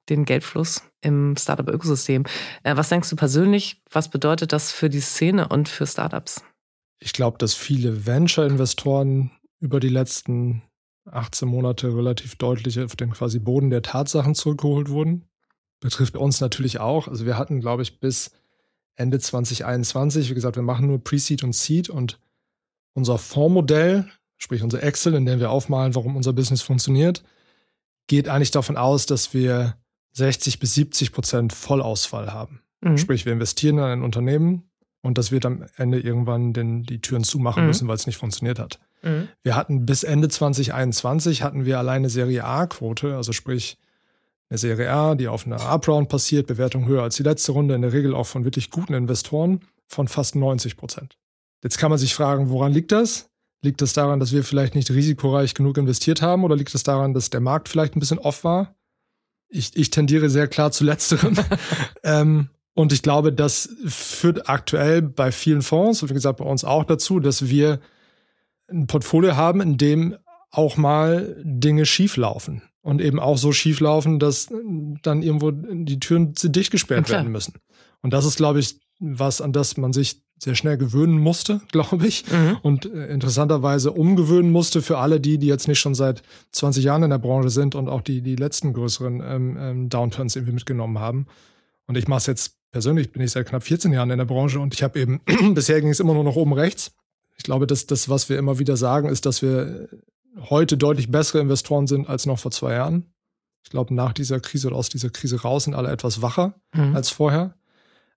Speaker 2: den Geldfluss im Startup-Ökosystem. Äh, was denkst du persönlich, was bedeutet das für die Szene und für Startups?
Speaker 3: Ich glaube, dass viele Venture-Investoren über die letzten 18 Monate relativ deutlich auf den quasi Boden der Tatsachen zurückgeholt wurden. Betrifft uns natürlich auch. Also wir hatten, glaube ich, bis Ende 2021, wie gesagt, wir machen nur Pre-Seed und Seed und unser Fondsmodell, sprich unser Excel, in dem wir aufmalen, warum unser Business funktioniert, geht eigentlich davon aus, dass wir 60 bis 70 Prozent Vollausfall haben. Mhm. Sprich, wir investieren in ein Unternehmen und das wird am Ende irgendwann den, die Türen zumachen mhm. müssen, weil es nicht funktioniert hat. Mhm. Wir hatten bis Ende 2021 hatten wir alleine Serie A-Quote, also sprich eine Serie A, die auf einer Up-Round passiert, Bewertung höher als die letzte Runde, in der Regel auch von wirklich guten Investoren, von fast 90 Prozent. Jetzt kann man sich fragen, woran liegt das? Liegt das daran, dass wir vielleicht nicht risikoreich genug investiert haben oder liegt es das daran, dass der Markt vielleicht ein bisschen off war? Ich, ich tendiere sehr klar zu letzterem. (laughs) ähm, und ich glaube, das führt aktuell bei vielen Fonds und wie gesagt bei uns auch dazu, dass wir ein Portfolio haben, in dem auch mal Dinge schieflaufen und eben auch so schieflaufen, dass dann irgendwo die Türen dicht gesperrt werden müssen. Und das ist, glaube ich, was, an das man sich sehr schnell gewöhnen musste, (laughs) glaube ich. Mhm. Und äh, interessanterweise umgewöhnen musste für alle die, die jetzt nicht schon seit 20 Jahren in der Branche sind und auch die, die letzten größeren ähm, ähm, Downturns irgendwie mitgenommen haben. Und ich mache es jetzt persönlich, bin ich seit knapp 14 Jahren in der Branche und ich habe eben, (clears throat) bisher ging es immer nur noch oben rechts. Ich glaube, dass das, was wir immer wieder sagen, ist, dass wir heute deutlich bessere Investoren sind als noch vor zwei Jahren. Ich glaube, nach dieser Krise oder aus dieser Krise raus sind alle etwas wacher mhm. als vorher.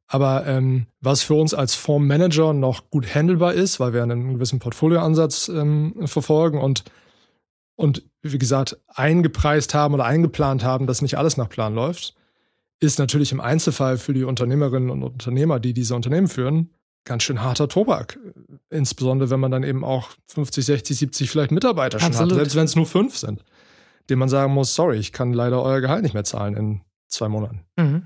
Speaker 3: Aber ähm, was für uns als Fondsmanager noch gut handelbar ist, weil wir einen gewissen Portfolioansatz ähm, verfolgen und, und wie gesagt, eingepreist haben oder eingeplant haben, dass nicht alles nach Plan läuft, ist natürlich im Einzelfall für die Unternehmerinnen und Unternehmer, die diese Unternehmen führen, ganz schön harter Tobak. Insbesondere wenn man dann eben auch 50, 60, 70 vielleicht Mitarbeiter schon Absolut. hat, selbst wenn es nur fünf sind, dem man sagen muss, sorry, ich kann leider euer Gehalt nicht mehr zahlen in zwei Monaten. Mhm.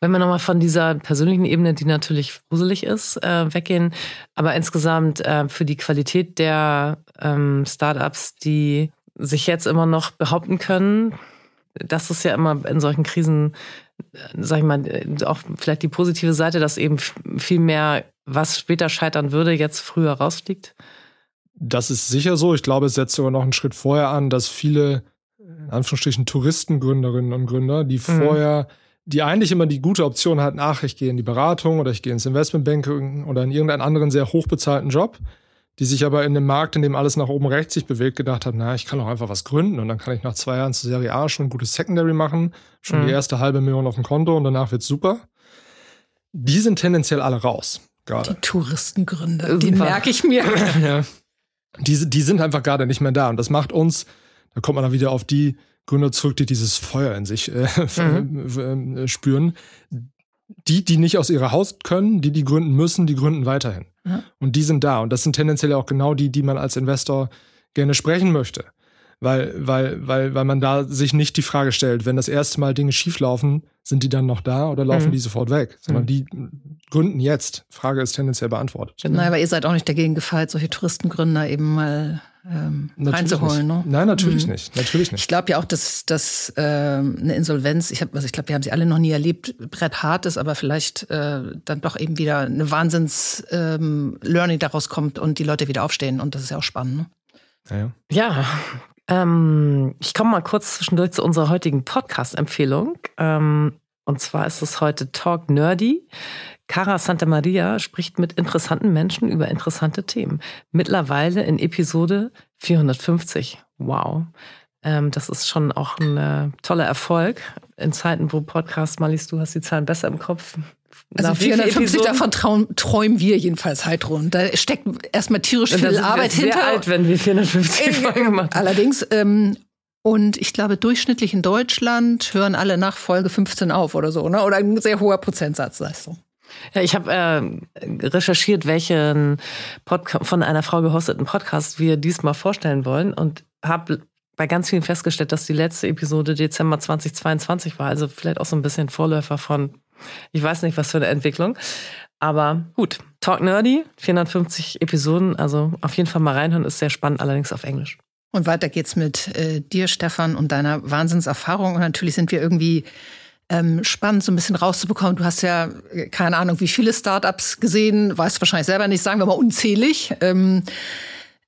Speaker 2: Wenn wir nochmal von dieser persönlichen Ebene, die natürlich gruselig ist, äh, weggehen, aber insgesamt äh, für die Qualität der ähm, Startups, die sich jetzt immer noch behaupten können, das ist ja immer in solchen Krisen, äh, sag ich mal, äh, auch vielleicht die positive Seite, dass eben viel mehr, was später scheitern würde, jetzt früher rausfliegt.
Speaker 3: Das ist sicher so. Ich glaube, es setzt sogar noch einen Schritt vorher an, dass viele, in Anführungsstrichen, Touristengründerinnen und Gründer, die mhm. vorher die eigentlich immer die gute Option hatten, ach, ich gehe in die Beratung oder ich gehe ins Investmentbanking oder in irgendeinen anderen sehr hochbezahlten Job, die sich aber in dem Markt, in dem alles nach oben rechts sich bewegt, gedacht haben, na, ich kann doch einfach was gründen und dann kann ich nach zwei Jahren zur Serie A schon ein gutes Secondary machen, schon mhm. die erste halbe Million auf dem Konto und danach wird's super. Die sind tendenziell alle raus. Gerade.
Speaker 1: Die Touristengründer, die merke ich mir. (laughs)
Speaker 3: ja. Die, die sind einfach gerade nicht mehr da. Und das macht uns, da kommt man dann wieder auf die Gründer zurück, die dieses Feuer in sich äh, (laughs) mhm. Äh, spüren. Die, die nicht aus ihrer Haus können, die, die gründen müssen, die gründen weiterhin. Mhm. Und die sind da. Und das sind tendenziell auch genau die, die man als Investor gerne sprechen möchte. Weil, weil, weil, weil man da sich nicht die Frage stellt, wenn das erste Mal Dinge schieflaufen, sind die dann noch da oder laufen mhm. die sofort weg? Sondern mhm. die gründen jetzt. Frage ist tendenziell beantwortet.
Speaker 1: Nein, aber ihr seid auch nicht dagegen gefeit, solche Touristengründer eben mal ähm, reinzuholen. Ne?
Speaker 3: Nein, natürlich mhm. nicht. Natürlich nicht.
Speaker 1: Ich glaube ja auch, dass, dass äh, eine Insolvenz, ich, hab, also ich glaube, wir haben sie alle noch nie erlebt, Brett hart ist, aber vielleicht äh, dann doch eben wieder eine Wahnsinns-Learning ähm, daraus kommt und die Leute wieder aufstehen. Und das ist ja auch spannend. Ne?
Speaker 2: Ja, ja. ja ähm, ich komme mal kurz zwischendurch zu unserer heutigen Podcast-Empfehlung. Ähm, und zwar ist es heute Talk Nerdy. Cara Santa Maria spricht mit interessanten Menschen über interessante Themen. Mittlerweile in Episode 450. Wow. Ähm, das ist schon auch ein äh, toller Erfolg. In Zeiten, wo Podcast, Malis, du hast die Zahlen besser im Kopf.
Speaker 1: Also 450 davon traum, träumen wir jedenfalls Heidrun. Da steckt erstmal tierisch viel Arbeit
Speaker 2: sehr
Speaker 1: hinter.
Speaker 2: alt, wenn wir 450 Folgen gemacht
Speaker 1: haben. Allerdings, ähm, und ich glaube, durchschnittlich in Deutschland hören alle nach Folge 15 auf oder so, ne? Oder ein sehr hoher Prozentsatz Leistung.
Speaker 2: Ja, ich habe äh, recherchiert, welchen Podca von einer Frau gehosteten Podcast wir diesmal vorstellen wollen und habe bei ganz vielen festgestellt, dass die letzte Episode Dezember 2022 war. Also vielleicht auch so ein bisschen Vorläufer von, ich weiß nicht, was für eine Entwicklung. Aber gut, Talk Nerdy, 450 Episoden, also auf jeden Fall mal reinhören, ist sehr spannend, allerdings auf Englisch.
Speaker 1: Und weiter geht's mit äh, dir, Stefan, und deiner Wahnsinnserfahrung. Und natürlich sind wir irgendwie ähm, spannend, so ein bisschen rauszubekommen. Du hast ja äh, keine Ahnung, wie viele Startups gesehen, weißt wahrscheinlich selber nicht, sagen wir mal unzählig. Ähm,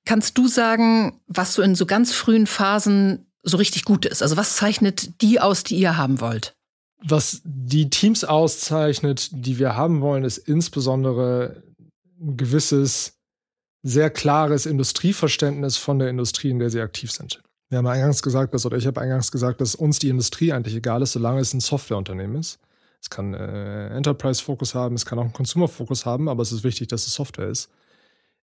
Speaker 1: kannst du sagen, was so in so ganz frühen Phasen so richtig gut ist? Also was zeichnet die aus, die ihr haben wollt?
Speaker 3: Was die Teams auszeichnet, die wir haben wollen, ist insbesondere ein gewisses, sehr klares Industrieverständnis von der Industrie, in der sie aktiv sind. Wir haben eingangs gesagt, dass, oder ich habe eingangs gesagt, dass uns die Industrie eigentlich egal ist, solange es ein Softwareunternehmen ist. Es kann äh, Enterprise-Fokus haben, es kann auch einen Consumer-Fokus haben, aber es ist wichtig, dass es Software ist.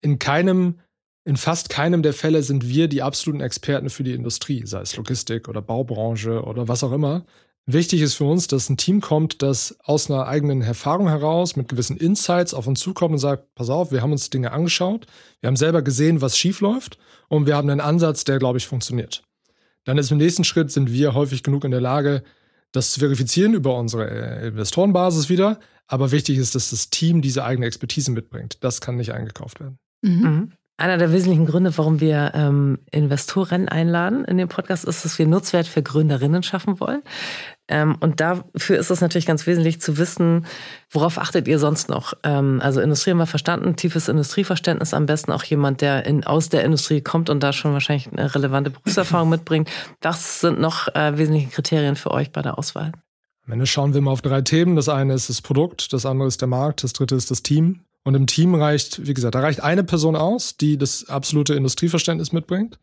Speaker 3: In keinem, in fast keinem der Fälle sind wir die absoluten Experten für die Industrie, sei es Logistik oder Baubranche oder was auch immer. Wichtig ist für uns, dass ein Team kommt, das aus einer eigenen Erfahrung heraus mit gewissen Insights auf uns zukommt und sagt, pass auf, wir haben uns Dinge angeschaut, wir haben selber gesehen, was schief läuft und wir haben einen Ansatz, der, glaube ich, funktioniert. Dann ist im nächsten Schritt, sind wir häufig genug in der Lage, das zu verifizieren über unsere äh, Investorenbasis wieder. Aber wichtig ist, dass das Team diese eigene Expertise mitbringt. Das kann nicht eingekauft werden.
Speaker 2: Mhm. Einer der wesentlichen Gründe, warum wir ähm, Investoren einladen in dem Podcast, ist, dass wir Nutzwert für Gründerinnen schaffen wollen. Ähm, und dafür ist es natürlich ganz wesentlich zu wissen, worauf achtet ihr sonst noch? Ähm, also Industrie haben wir verstanden, tiefes Industrieverständnis, am besten auch jemand, der in, aus der Industrie kommt und da schon wahrscheinlich eine relevante Berufserfahrung (laughs) mitbringt. Was sind noch äh, wesentliche Kriterien für euch bei der Auswahl?
Speaker 3: Am Ende schauen wir mal auf drei Themen. Das eine ist das Produkt, das andere ist der Markt, das dritte ist das Team. Und im Team reicht, wie gesagt, da reicht eine Person aus, die das absolute Industrieverständnis mitbringt.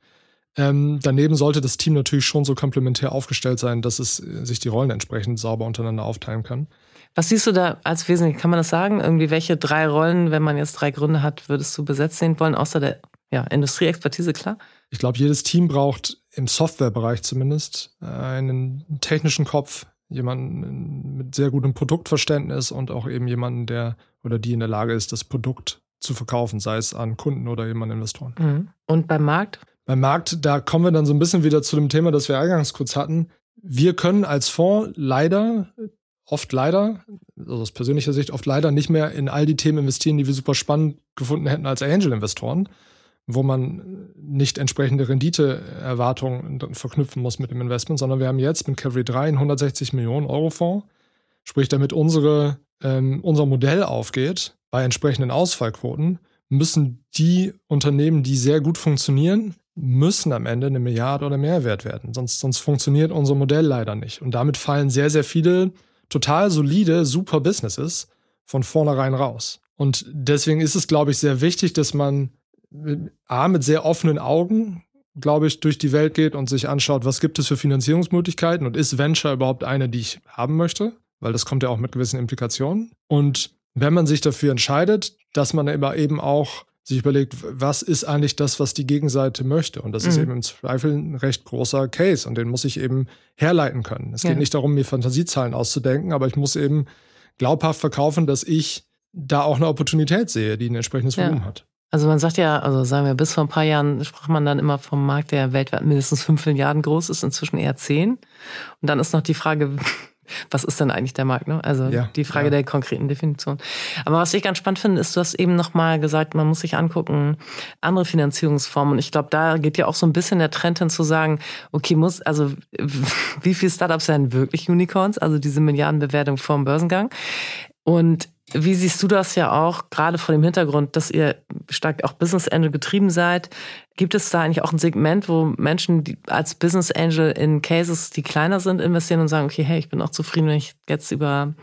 Speaker 3: Ähm, daneben sollte das Team natürlich schon so komplementär aufgestellt sein, dass es äh, sich die Rollen entsprechend sauber untereinander aufteilen kann.
Speaker 2: Was siehst du da als wesentlich? Kann man das sagen? Irgendwie welche drei Rollen, wenn man jetzt drei Gründe hat, würdest du besetzt sehen wollen, außer der ja, Industrieexpertise, klar?
Speaker 3: Ich glaube, jedes Team braucht im Softwarebereich zumindest äh, einen technischen Kopf, jemanden mit sehr gutem Produktverständnis und auch eben jemanden, der oder die in der Lage ist, das Produkt zu verkaufen, sei es an Kunden oder eben an Investoren.
Speaker 2: Mhm. Und beim Markt?
Speaker 3: Beim Markt, da kommen wir dann so ein bisschen wieder zu dem Thema, das wir eingangs kurz hatten. Wir können als Fonds leider, oft leider, also aus persönlicher Sicht oft leider nicht mehr in all die Themen investieren, die wir super spannend gefunden hätten als Angel-Investoren, wo man nicht entsprechende Renditeerwartungen verknüpfen muss mit dem Investment, sondern wir haben jetzt mit Cavalry 3 einen 160 Millionen Euro Fonds, sprich damit unsere ähm, unser Modell aufgeht, bei entsprechenden Ausfallquoten, müssen die Unternehmen, die sehr gut funktionieren, müssen am Ende eine Milliarde oder mehr wert werden. Sonst, sonst funktioniert unser Modell leider nicht. Und damit fallen sehr, sehr viele total solide, super Businesses von vornherein raus. Und deswegen ist es, glaube ich, sehr wichtig, dass man A, mit sehr offenen Augen, glaube ich, durch die Welt geht und sich anschaut, was gibt es für Finanzierungsmöglichkeiten und ist Venture überhaupt eine, die ich haben möchte? Weil das kommt ja auch mit gewissen Implikationen. Und wenn man sich dafür entscheidet, dass man immer eben auch sich überlegt, was ist eigentlich das, was die Gegenseite möchte? Und das mhm. ist eben im Zweifel ein recht großer Case und den muss ich eben herleiten können. Es ja. geht nicht darum, mir Fantasiezahlen auszudenken, aber ich muss eben glaubhaft verkaufen, dass ich da auch eine Opportunität sehe, die ein entsprechendes Volumen ja. hat.
Speaker 2: Also man sagt ja, also sagen wir, bis vor ein paar Jahren sprach man dann immer vom Markt, der weltweit mindestens fünf Milliarden groß ist, inzwischen eher zehn. Und dann ist noch die Frage, was ist denn eigentlich der Markt? Ne? Also ja, die Frage ja. der konkreten Definition. Aber was ich ganz spannend finde, ist, du hast eben nochmal gesagt, man muss sich angucken, andere Finanzierungsformen. Und ich glaube, da geht ja auch so ein bisschen der Trend hin zu sagen, okay, muss, also (laughs) wie viele Startups sind wirklich Unicorns, also diese Milliardenbewertung vorm Börsengang? Und wie siehst du das ja auch, gerade vor dem Hintergrund, dass ihr stark auch Business Angel getrieben seid? Gibt es da eigentlich auch ein Segment, wo Menschen die als Business Angel in Cases, die kleiner sind, investieren und sagen, okay, hey, ich bin auch zufrieden, wenn ich jetzt über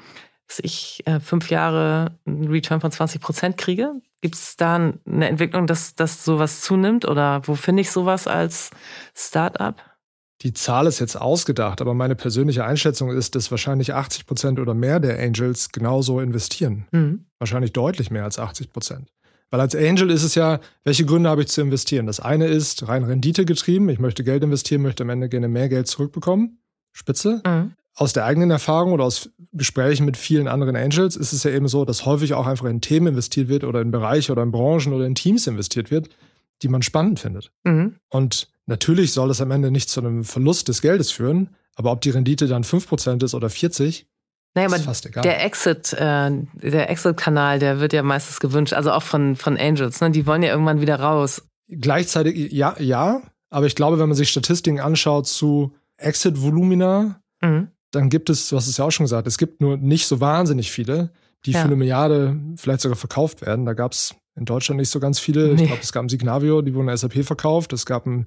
Speaker 2: ich äh, fünf Jahre einen Return von 20 Prozent kriege? Gibt es da eine Entwicklung, dass, dass sowas zunimmt? Oder wo finde ich sowas als Startup?
Speaker 3: Die Zahl ist jetzt ausgedacht, aber meine persönliche Einschätzung ist, dass wahrscheinlich 80 Prozent oder mehr der Angels genauso investieren. Mhm. Wahrscheinlich deutlich mehr als 80 Prozent. Weil als Angel ist es ja, welche Gründe habe ich zu investieren? Das eine ist rein Rendite getrieben. Ich möchte Geld investieren, möchte am Ende gerne mehr Geld zurückbekommen. Spitze. Mhm. Aus der eigenen Erfahrung oder aus Gesprächen mit vielen anderen Angels ist es ja eben so, dass häufig auch einfach in Themen investiert wird oder in Bereiche oder in Branchen oder in Teams investiert wird, die man spannend findet. Mhm. Und Natürlich soll es am Ende nicht zu einem Verlust des Geldes führen, aber ob die Rendite dann 5% ist oder 40, naja, ist fast egal.
Speaker 2: Der Exit, äh, der Exit-Kanal, der wird ja meistens gewünscht, also auch von, von Angels, ne? Die wollen ja irgendwann wieder raus.
Speaker 3: Gleichzeitig, ja, ja, aber ich glaube, wenn man sich Statistiken anschaut zu Exit-Volumina, mhm. dann gibt es, du hast es ja auch schon gesagt, es gibt nur nicht so wahnsinnig viele, die ja. für eine Milliarde vielleicht sogar verkauft werden. Da gab es in Deutschland nicht so ganz viele. Nee. Ich glaube, es gab ein Signavio, die wurden SAP verkauft. Es gab ein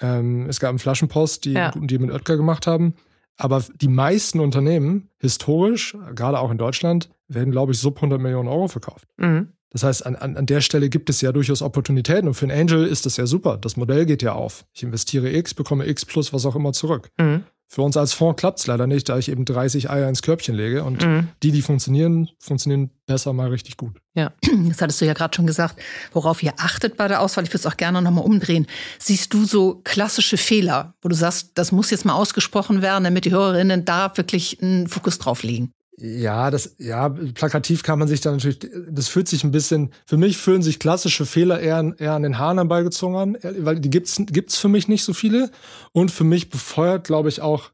Speaker 3: ähm, es gab einen Flaschenpost, die, ja. die mit Oetker gemacht haben. Aber die meisten Unternehmen, historisch, gerade auch in Deutschland, werden, glaube ich, sub 100 Millionen Euro verkauft. Mhm. Das heißt, an, an, an der Stelle gibt es ja durchaus Opportunitäten. Und für einen Angel ist das ja super. Das Modell geht ja auf. Ich investiere X, bekomme X plus was auch immer zurück. Mhm. Für uns als Fonds klappt es leider nicht, da ich eben 30 Eier ins Körbchen lege. Und mhm. die, die funktionieren, funktionieren besser mal richtig gut.
Speaker 1: Ja, (clears throat) das hattest du ja gerade schon gesagt, worauf ihr achtet bei der Auswahl. Ich würde es auch gerne nochmal umdrehen. Siehst du so klassische Fehler, wo du sagst, das muss jetzt mal ausgesprochen werden, damit die Hörerinnen da wirklich einen Fokus drauf legen?
Speaker 3: Ja, das, ja, plakativ kann man sich da natürlich, das fühlt sich ein bisschen, für mich fühlen sich klassische Fehler eher, eher an den Haaren herbeigezogen an, weil die gibt's, gibt's für mich nicht so viele. Und für mich befeuert, glaube ich, auch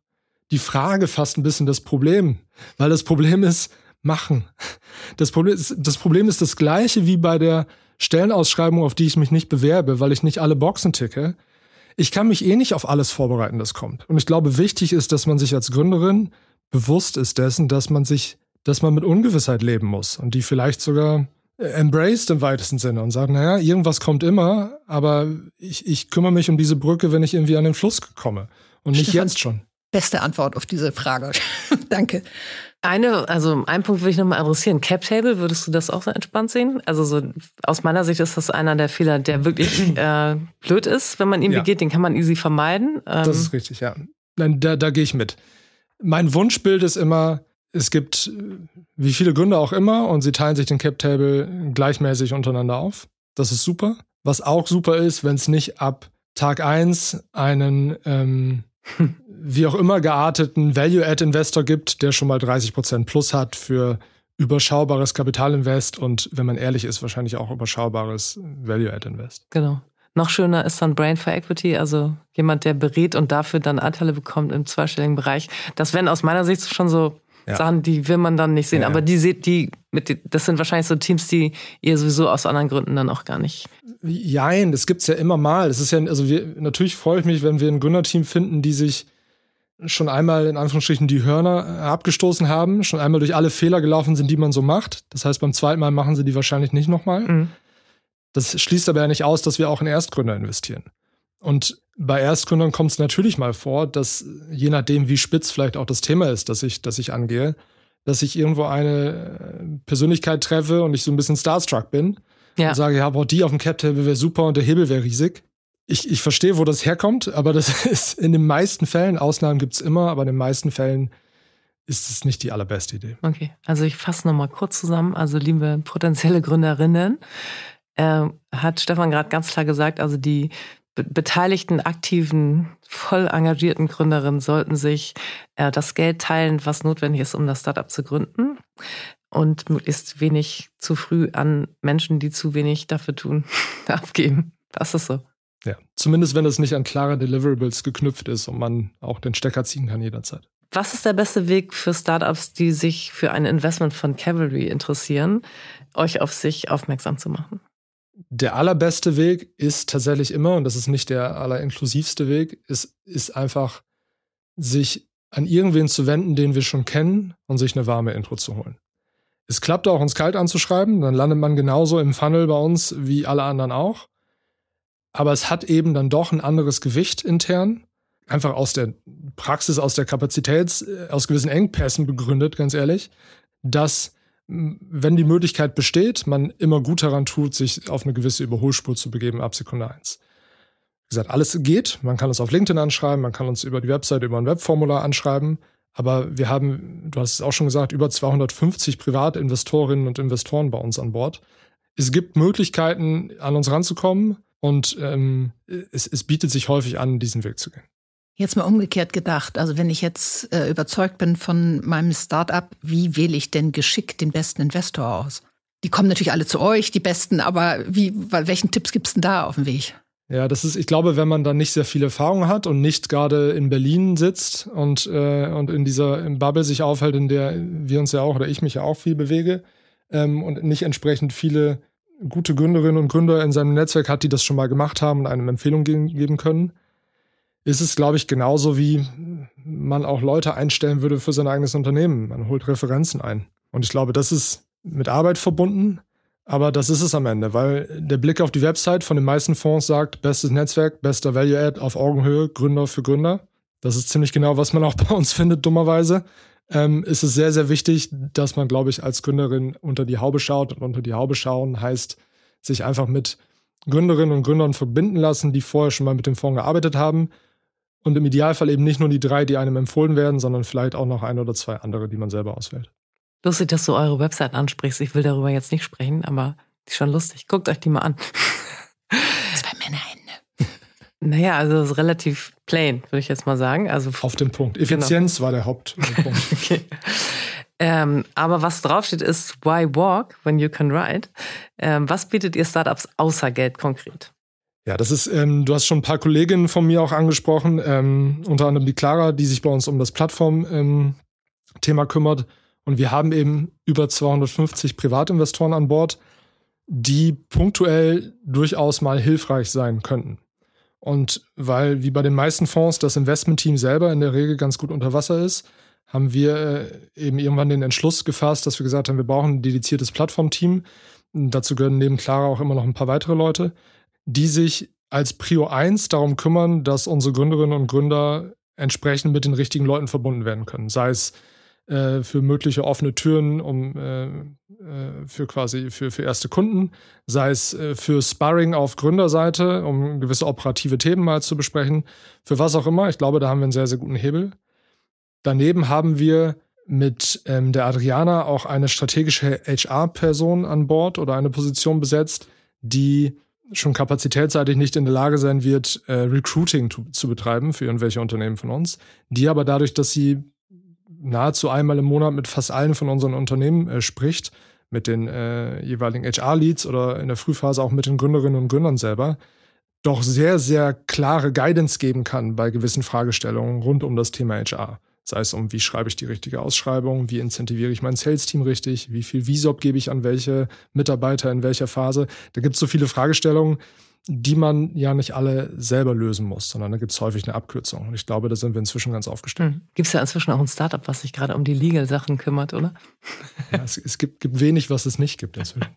Speaker 3: die Frage fast ein bisschen das Problem. Weil das Problem ist, machen. Das Problem ist, das Problem ist das gleiche wie bei der Stellenausschreibung, auf die ich mich nicht bewerbe, weil ich nicht alle Boxen ticke. Ich kann mich eh nicht auf alles vorbereiten, das kommt. Und ich glaube, wichtig ist, dass man sich als Gründerin bewusst ist dessen, dass man sich, dass man mit Ungewissheit leben muss und die vielleicht sogar embraced im weitesten Sinne und sagt, naja, irgendwas kommt immer, aber ich, ich kümmere mich um diese Brücke, wenn ich irgendwie an den Fluss komme und nicht Stefan, jetzt schon.
Speaker 1: Beste Antwort auf diese Frage. (laughs) Danke.
Speaker 2: Eine, also ein Punkt würde ich nochmal adressieren. Cap Table, würdest du das auch so entspannt sehen? Also so aus meiner Sicht ist das einer der Fehler, der wirklich (clears throat) äh, blöd ist, wenn man ihn ja. begeht, den kann man easy vermeiden.
Speaker 3: Ähm, das ist richtig, ja. Nein, da, da gehe ich mit mein Wunschbild ist immer, es gibt wie viele Gründer auch immer und sie teilen sich den Cap Table gleichmäßig untereinander auf. Das ist super. Was auch super ist, wenn es nicht ab Tag 1 einen ähm, (laughs) wie auch immer gearteten Value-Add-Investor gibt, der schon mal 30% plus hat für überschaubares Kapitalinvest und, wenn man ehrlich ist, wahrscheinlich auch überschaubares Value-Add-Invest.
Speaker 2: Genau. Noch schöner ist dann Brain for Equity, also jemand, der berät und dafür dann Anteile bekommt im zweistelligen Bereich. Das wären aus meiner Sicht schon so ja. Sachen, die will man dann nicht sehen. Ja, Aber die seht die mit, das sind wahrscheinlich so Teams, die ihr sowieso aus anderen Gründen dann auch gar nicht.
Speaker 3: Jein, das gibt's ja immer mal. Das ist ja, also wir, natürlich freue ich mich, wenn wir ein Gründerteam finden, die sich schon einmal in Anführungsstrichen die Hörner abgestoßen haben, schon einmal durch alle Fehler gelaufen sind, die man so macht. Das heißt, beim zweiten Mal machen sie die wahrscheinlich nicht nochmal. Mhm. Das schließt aber ja nicht aus, dass wir auch in Erstgründer investieren. Und bei Erstgründern kommt es natürlich mal vor, dass je nachdem, wie spitz vielleicht auch das Thema ist, das ich, das ich angehe, dass ich irgendwo eine äh, Persönlichkeit treffe und ich so ein bisschen starstruck bin ja. und sage, ja, boah, die auf dem Cap-Table wäre super und der Hebel wäre riesig. Ich, ich verstehe, wo das herkommt, aber das (laughs) ist in den meisten Fällen, Ausnahmen gibt es immer, aber in den meisten Fällen ist es nicht die allerbeste Idee.
Speaker 2: Okay, also ich fasse nochmal kurz zusammen. Also liebe potenzielle Gründerinnen, äh, hat Stefan gerade ganz klar gesagt, also die be beteiligten, aktiven, voll engagierten Gründerinnen sollten sich äh, das Geld teilen, was notwendig ist, um das Startup zu gründen. Und möglichst wenig zu früh an Menschen, die zu wenig dafür tun, (laughs) abgeben. Das ist so.
Speaker 3: Ja, zumindest wenn es nicht an klare Deliverables geknüpft ist und man auch den Stecker ziehen kann jederzeit.
Speaker 2: Was ist der beste Weg für Startups, die sich für ein Investment von Cavalry interessieren, euch auf sich aufmerksam zu machen?
Speaker 3: Der allerbeste Weg ist tatsächlich immer, und das ist nicht der allerinklusivste Weg, ist, ist einfach, sich an irgendwen zu wenden, den wir schon kennen und sich eine warme Intro zu holen. Es klappt auch, uns kalt anzuschreiben, dann landet man genauso im Funnel bei uns wie alle anderen auch. Aber es hat eben dann doch ein anderes Gewicht intern, einfach aus der Praxis, aus der Kapazität, äh, aus gewissen Engpässen begründet, ganz ehrlich, dass wenn die Möglichkeit besteht, man immer gut daran tut, sich auf eine gewisse Überholspur zu begeben ab Sekunde 1. Wie gesagt, alles geht. Man kann uns auf LinkedIn anschreiben, man kann uns über die Website, über ein Webformular anschreiben. Aber wir haben, du hast es auch schon gesagt, über 250 Privatinvestorinnen und Investoren bei uns an Bord. Es gibt Möglichkeiten, an uns ranzukommen und ähm, es, es bietet sich häufig an, diesen Weg zu gehen.
Speaker 1: Jetzt mal umgekehrt gedacht. Also wenn ich jetzt äh, überzeugt bin von meinem Startup, wie wähle ich denn geschickt den besten Investor aus? Die kommen natürlich alle zu euch, die besten, aber wie, welchen Tipps gibt es denn da auf dem Weg?
Speaker 3: Ja, das ist, ich glaube, wenn man dann nicht sehr viel Erfahrung hat und nicht gerade in Berlin sitzt und, äh, und in dieser Bubble sich aufhält, in der wir uns ja auch oder ich mich ja auch viel bewege ähm, und nicht entsprechend viele gute Gründerinnen und Gründer in seinem Netzwerk hat, die das schon mal gemacht haben und einem Empfehlung geben können, ist es, glaube ich, genauso wie man auch Leute einstellen würde für sein eigenes Unternehmen. Man holt Referenzen ein. Und ich glaube, das ist mit Arbeit verbunden, aber das ist es am Ende, weil der Blick auf die Website von den meisten Fonds sagt, bestes Netzwerk, bester Value-Add auf Augenhöhe, Gründer für Gründer. Das ist ziemlich genau, was man auch (laughs) bei uns findet, dummerweise. Ähm, ist es sehr, sehr wichtig, dass man, glaube ich, als Gründerin unter die Haube schaut. Und unter die Haube schauen heißt, sich einfach mit Gründerinnen und Gründern verbinden lassen, die vorher schon mal mit dem Fonds gearbeitet haben Und im Idealfall eben nicht nur die drei, die einem empfohlen werden, sondern vielleicht auch noch ein oder zwei andere, die man selber auswählt.
Speaker 2: Lustig, dass du eure Website ansprichst. Ich will darüber jetzt nicht sprechen, aber die ist schon lustig. Guckt euch die mal an. (laughs)
Speaker 1: Zwei Männerhände. (laughs)
Speaker 2: Naja, also es ist relativ plain, würde ich jetzt mal sagen. Also
Speaker 3: Auf den Punkt. Effizienz genau. war der Hauptpunkt. (laughs)
Speaker 2: okay. Ähm, aber was draufsteht, ist Why Walk when you can ride? Ähm, was bietet ihr Startups außer Geld konkret?
Speaker 3: Ja, das ist, ähm, du hast schon ein paar Kolleginnen von mir auch angesprochen, ähm, unter anderem die Clara, die sich bei uns um das Plattform-Thema ähm, kümmert. Und wir haben eben über 250 Privatinvestoren an Bord, die punktuell durchaus mal hilfreich sein könnten. Und weil, wie bei den meisten Fonds, das Investmentteam selber in der Regel ganz gut unter Wasser ist, haben wir äh, eben irgendwann den Entschluss gefasst, dass wir gesagt haben, wir brauchen ein dediziertes Plattformteam. Dazu gehören neben Clara auch immer noch ein paar weitere Leute, die sich als Prio 1 darum kümmern, dass unsere Gründerinnen und Gründer entsprechend mit den richtigen Leuten verbunden werden können. Sei es äh, für mögliche offene Türen, um äh, äh, für quasi für, für erste Kunden, sei es äh, für Sparring auf Gründerseite, um gewisse operative Themen mal zu besprechen, für was auch immer. Ich glaube, da haben wir einen sehr, sehr guten Hebel. Daneben haben wir mit ähm, der Adriana auch eine strategische HR-Person an Bord oder eine Position besetzt, die schon kapazitätsseitig nicht in der Lage sein wird, äh, Recruiting zu, zu betreiben für irgendwelche Unternehmen von uns, die aber dadurch, dass sie nahezu einmal im Monat mit fast allen von unseren Unternehmen äh, spricht, mit den äh, jeweiligen HR-Leads oder in der Frühphase auch mit den Gründerinnen und Gründern selber, doch sehr, sehr klare Guidance geben kann bei gewissen Fragestellungen rund um das Thema HR. Sei es um, wie schreibe ich die richtige Ausschreibung, wie incentiviere ich mein Sales-Team richtig, wie viel Visop gebe ich an welche Mitarbeiter in welcher Phase. Da gibt es so viele Fragestellungen, die man ja nicht alle selber lösen muss, sondern da gibt es häufig eine Abkürzung. Und ich glaube, da sind wir inzwischen ganz aufgestellt. Hm.
Speaker 2: Gibt es ja inzwischen auch ein Startup, was sich gerade um die Legal-Sachen kümmert, oder? (laughs)
Speaker 3: Ja, es, es gibt, gibt wenig, was es nicht gibt inzwischen. (laughs)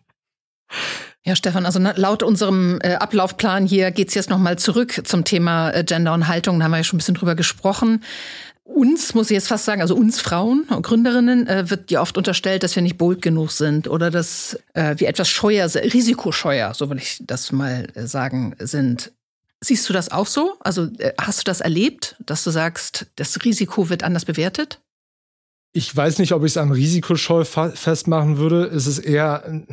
Speaker 1: Ja, Stefan, also laut unserem äh, Ablaufplan hier geht's jetzt nochmal zurück zum Thema äh, Gender und Haltung. Da haben wir ja schon ein bisschen drüber gesprochen uns, muss ich jetzt fast sagen, also uns Frauen, Gründerinnen, äh, wird ja oft unterstellt, dass wir nicht bold genug sind oder dass äh, wir etwas scheuer, risikoscheuer, so will ich das mal äh, sagen, sind. Siehst du das auch so? Also äh, hast du das erlebt, dass du sagst, das Risiko wird anders bewertet?
Speaker 3: Ich weiß nicht, ob ich es an Risikoscheu festmachen würde. Es ist eher,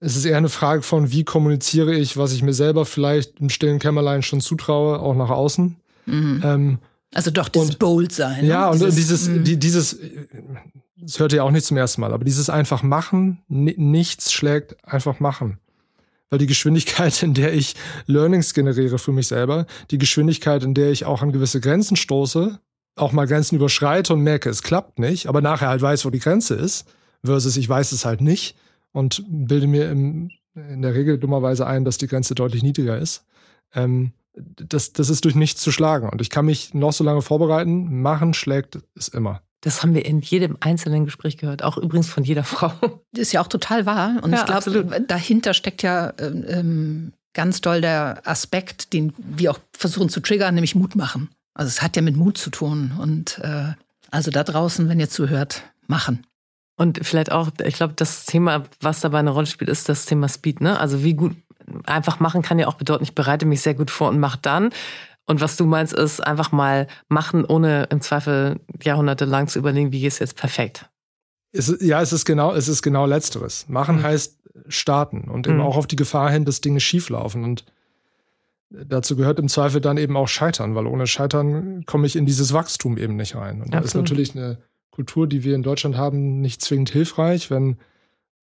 Speaker 3: es ist eher eine Frage von, wie kommuniziere ich, was ich mir selber vielleicht im stillen Kämmerlein schon zutraue, auch nach außen. Mhm. Ähm,
Speaker 1: also doch das und, Bold sein.
Speaker 3: Ja, ne? und dieses, mm. die, dieses, das hört ihr auch nicht zum ersten Mal, aber dieses einfach machen, nichts schlägt einfach machen. Weil die Geschwindigkeit, (laughs) in der ich Learnings generiere für mich selber, die Geschwindigkeit, in der ich auch an gewisse Grenzen stoße, auch mal Grenzen überschreite und merke, es klappt nicht, aber nachher halt weiß, wo die Grenze ist, versus ich weiß es halt nicht und bilde mir im, in der Regel dummerweise ein, dass die Grenze deutlich niedriger ist. Ähm, das, das ist durch nichts zu schlagen. Und ich kann mich noch so lange vorbereiten. Machen schlägt es immer.
Speaker 2: Das haben wir in jedem einzelnen Gespräch gehört, auch übrigens von jeder (laughs) Frau.
Speaker 1: Das ist ja auch total wahr. Und ja, ich glaube, dahinter steckt ja ähm, ähm, ganz doll der Aspekt, den wir auch versuchen zu triggern, nämlich Mut machen. Also es hat ja mit Mut zu tun. Und äh, also da draußen, wenn ihr zuhört, machen.
Speaker 2: Und vielleicht auch, ich glaube, das Thema, was dabei eine Rolle spielt, ist das Thema Speed. Ne? Also wie gut einfach machen kann ja auch bedeuten, ich bereite mich sehr gut vor und mache dann. Und was du meinst, ist einfach mal machen, ohne im Zweifel jahrhundertelang zu überlegen, wie geht es jetzt perfekt.
Speaker 3: Es, ja, es ist genau, es ist genau Letzteres. Machen mhm. heißt starten und eben mhm. auch auf die Gefahr hin, dass Dinge schieflaufen. Und dazu gehört im Zweifel dann eben auch Scheitern, weil ohne Scheitern komme ich in dieses Wachstum eben nicht rein. Und da ist natürlich eine Kultur, die wir in Deutschland haben, nicht zwingend hilfreich, wenn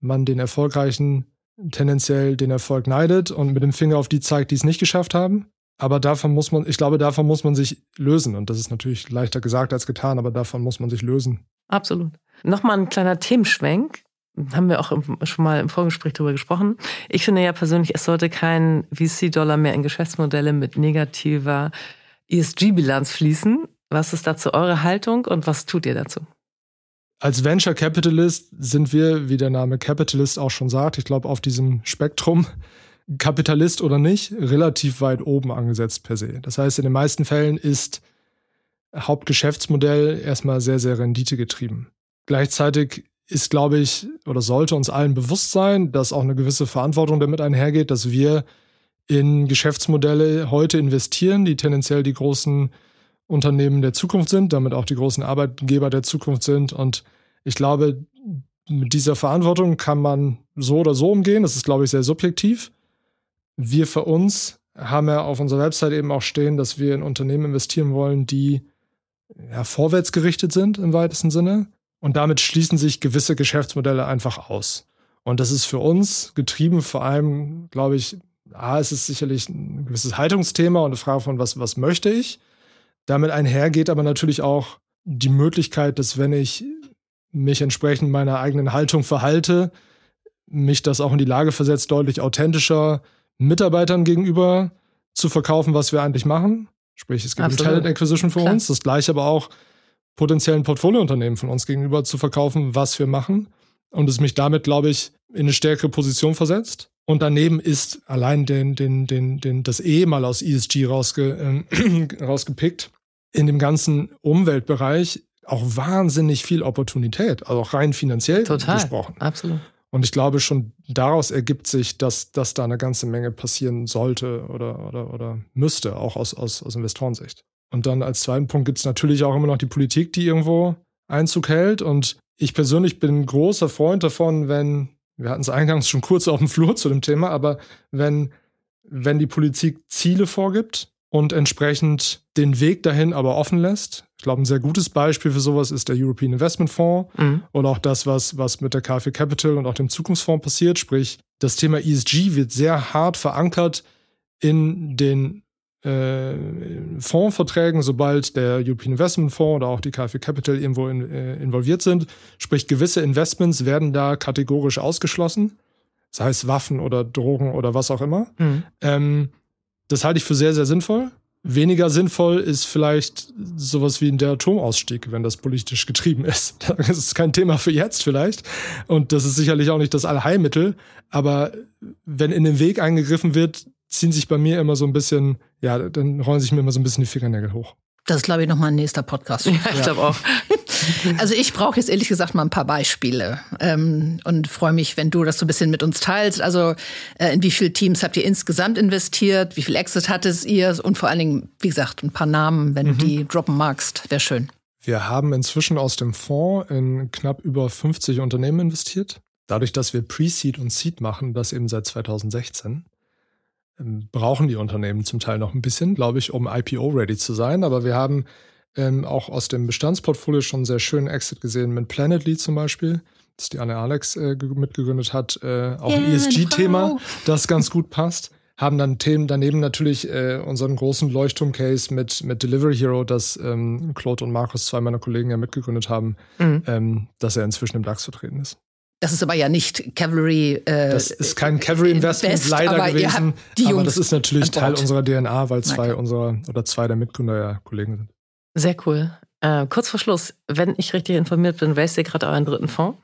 Speaker 3: man den erfolgreichen tendenziell den Erfolg neidet und mit dem Finger auf die zeigt, die es nicht geschafft haben. Aber davon muss man, ich glaube, davon muss man sich lösen. Und das ist natürlich leichter gesagt als getan, aber davon muss man sich lösen.
Speaker 2: Absolut. Nochmal ein kleiner Themenschwenk. Haben wir auch schon mal im Vorgespräch darüber gesprochen. Ich finde ja persönlich, es sollte kein VC-Dollar mehr in Geschäftsmodelle mit negativer ESG-Bilanz fließen. Was ist dazu eure Haltung und was tut ihr dazu?
Speaker 3: Als Venture Capitalist sind wir, wie der Name Capitalist auch schon sagt, ich glaube auf diesem Spektrum, Kapitalist oder nicht, relativ weit oben angesetzt per se. Das heißt, in den meisten Fällen ist Hauptgeschäftsmodell erstmal sehr, sehr renditegetrieben. Gleichzeitig ist, glaube ich, oder sollte uns allen bewusst sein, dass auch eine gewisse Verantwortung damit einhergeht, dass wir in Geschäftsmodelle heute investieren, die tendenziell die großen, Unternehmen der Zukunft sind, damit auch die großen Arbeitgeber der Zukunft sind. Und ich glaube, mit dieser Verantwortung kann man so oder so umgehen. Das ist, glaube ich, sehr subjektiv. Wir für uns haben ja auf unserer Website eben auch stehen, dass wir in Unternehmen investieren wollen, die ja, vorwärts gerichtet sind im weitesten Sinne. Und damit schließen sich gewisse Geschäftsmodelle einfach aus. Und das ist für uns getrieben vor allem, glaube ich, A, es ist sicherlich ein gewisses Haltungsthema und eine Frage von, was, was möchte ich? Damit einhergeht aber natürlich auch die Möglichkeit, dass wenn ich mich entsprechend meiner eigenen Haltung verhalte, mich das auch in die Lage versetzt, deutlich authentischer Mitarbeitern gegenüber zu verkaufen, was wir eigentlich machen. Sprich, es gibt Absolut. ein Talent Acquisition für Klar. uns, das gleiche aber auch potenziellen Portfoliounternehmen von uns gegenüber zu verkaufen, was wir machen. Und es mich damit, glaube ich, in eine stärkere Position versetzt. Und daneben ist allein den, den, den, den, das E mal aus ESG rausge, äh, (clears throat) rausgepickt. In dem ganzen Umweltbereich auch wahnsinnig viel Opportunität, also auch rein finanziell Total, gesprochen.
Speaker 2: Absolut.
Speaker 3: Und ich glaube, schon daraus ergibt sich, dass, dass da eine ganze Menge passieren sollte oder, oder, oder müsste, auch aus, aus, aus Investorensicht. Und dann als zweiten Punkt gibt es natürlich auch immer noch die Politik, die irgendwo Einzug hält. Und ich persönlich bin ein großer Freund davon, wenn, wir hatten es eingangs schon kurz auf dem Flur zu dem Thema, aber wenn, wenn die Politik Ziele vorgibt und entsprechend den Weg dahin aber offen lässt. Ich glaube, ein sehr gutes Beispiel für sowas ist der European Investment Fonds mhm. und auch das, was, was mit der KfW Capital und auch dem Zukunftsfonds passiert. Sprich, das Thema ESG wird sehr hart verankert in den äh, Fondsverträgen, sobald der European Investment Fonds oder auch die KfW Capital irgendwo in, äh, involviert sind. Sprich, gewisse Investments werden da kategorisch ausgeschlossen, sei es Waffen oder Drogen oder was auch immer. Mhm. Ähm, das halte ich für sehr, sehr sinnvoll. Weniger sinnvoll ist vielleicht sowas wie der Atomausstieg, wenn das politisch getrieben ist. (laughs) Das ist kein Thema für jetzt vielleicht. Und das ist sicherlich auch nicht das Allheilmittel. Aber wenn in den Weg eingegriffen wird, ziehen sich bei mir immer so ein bisschen, ja, dann rollen sich mir immer so ein bisschen die Fingernägel hoch.
Speaker 1: Das ist, glaube ich, nochmal ein nächster Podcast.
Speaker 2: Ja, ich glaube auch. (laughs) (laughs)
Speaker 1: Also ich brauche jetzt ehrlich gesagt mal ein paar Beispiele ähm, und freue mich, wenn du das so ein bisschen mit uns teilst. Also äh, in wie viele Teams habt ihr insgesamt investiert? Wie viel Exit hattet ihr? Und vor allen Dingen, wie gesagt, ein paar Namen, wenn mhm. du die droppen magst, wäre schön.
Speaker 3: Wir haben inzwischen aus dem Fonds in knapp über 50 Unternehmen investiert. Dadurch, dass wir Pre-Seed und Seed machen, das eben seit 2016, ähm, brauchen die Unternehmen zum Teil noch ein bisschen, glaube ich, um IPO-ready zu sein. Aber wir haben ähm, auch aus dem Bestandsportfolio schon einen sehr schönen Exit gesehen mit Planetly zum Beispiel, das die Anne Alex äh, mitgegründet hat. Äh, auch yeah, ein ESG-Thema, das ganz gut passt. Haben dann Themen daneben natürlich äh, unseren großen Leuchtturm-Case mit, mit Delivery Hero, das ähm, Claude und Markus, zwei meiner Kollegen, ja mitgegründet haben, mhm. ähm, dass er inzwischen im DAX vertreten ist.
Speaker 1: Das ist aber ja nicht Cavalry.
Speaker 3: Äh, das ist kein Cavalry Investment Invest, leider gewesen. aber das ist natürlich Teil unserer DNA, weil zwei unserer oder zwei der Mitgründer ja Kollegen sind.
Speaker 2: Sehr cool. Äh, kurz vor Schluss, wenn ich richtig informiert bin, raised ihr gerade euren dritten Fonds.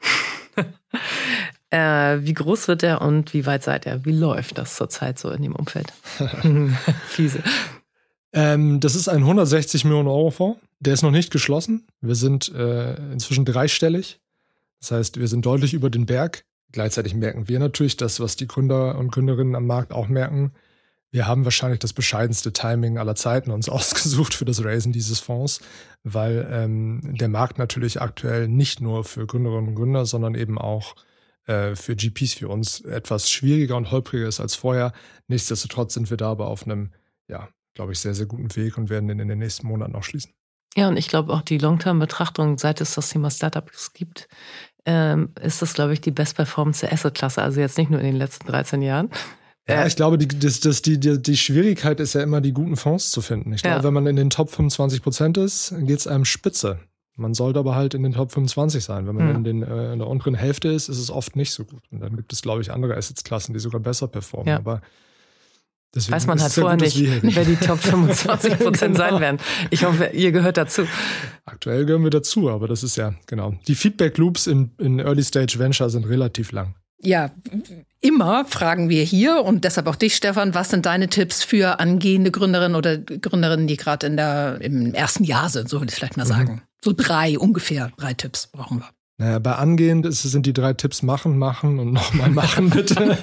Speaker 2: (laughs) äh, wie groß wird der und wie weit seid ihr? Wie läuft das zurzeit so in dem Umfeld? (laughs) (laughs)
Speaker 3: Fiese. Ähm, das ist ein 160 Millionen Euro Fonds. Der ist noch nicht geschlossen. Wir sind äh, inzwischen dreistellig. Das heißt, wir sind deutlich über den Berg. Gleichzeitig merken wir natürlich das, was die Gründer und Gründerinnen am Markt auch merken. Wir haben wahrscheinlich das bescheidenste Timing aller Zeiten uns (laughs) ausgesucht für das Raisen dieses Fonds, weil ähm, der Markt natürlich aktuell nicht nur für Gründerinnen und Gründer, sondern eben auch äh, für GPs für uns etwas schwieriger und holpriger ist als vorher. Nichtsdestotrotz sind wir da aber auf einem, ja, glaube ich, sehr, sehr guten Weg und werden den in den nächsten Monaten noch schließen.
Speaker 2: Ja, und ich glaube auch die Long-Term-Betrachtung, seit es das Thema Startups gibt, ähm, ist das, glaube ich, die Best Performance der Asset-Klasse. Also jetzt nicht nur in den letzten 13 Jahren.
Speaker 3: Ja, ich glaube, die, das, das, die, die, die Schwierigkeit ist ja immer, die guten Fonds zu finden. Ich glaube, ja. wenn man in den Top 25 Prozent ist, geht es einem spitze. Man sollte aber halt in den Top 25 sein. Wenn man hm. in, den, äh, in der unteren Hälfte ist, ist es oft nicht so gut. Und dann gibt es, glaube ich, andere Assets-Klassen, die sogar besser performen. Ja. Aber
Speaker 2: Deswegen Weiß man halt vorher nicht, wer die Top (laughs) 25 Prozent genau. sein werden. Ich hoffe, ihr gehört dazu.
Speaker 3: Aktuell gehören wir dazu, aber das ist ja, genau. Die Feedback Loops in, in Early Stage Venture sind relativ lang.
Speaker 1: Ja, immer fragen wir hier und deshalb auch dich, Stefan, was sind deine Tipps für angehende Gründerinnen oder Gründerinnen, die gerade in der, im ersten Jahr sind, so würde ich vielleicht mal mhm. sagen. So drei ungefähr, drei Tipps brauchen wir.
Speaker 3: Naja, bei angehend ist, sind die drei Tipps machen, machen und nochmal machen, bitte.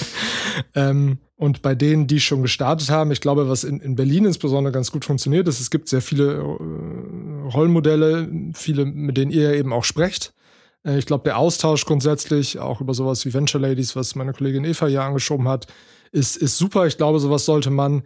Speaker 3: (laughs) ähm, und bei denen, die schon gestartet haben, ich glaube, was in, in Berlin insbesondere ganz gut funktioniert, ist, es gibt sehr viele äh, Rollenmodelle, viele, mit denen ihr eben auch sprecht. Äh, ich glaube, der Austausch grundsätzlich, auch über sowas wie Venture Ladies, was meine Kollegin Eva hier angeschoben hat, ist, ist super. Ich glaube, sowas sollte man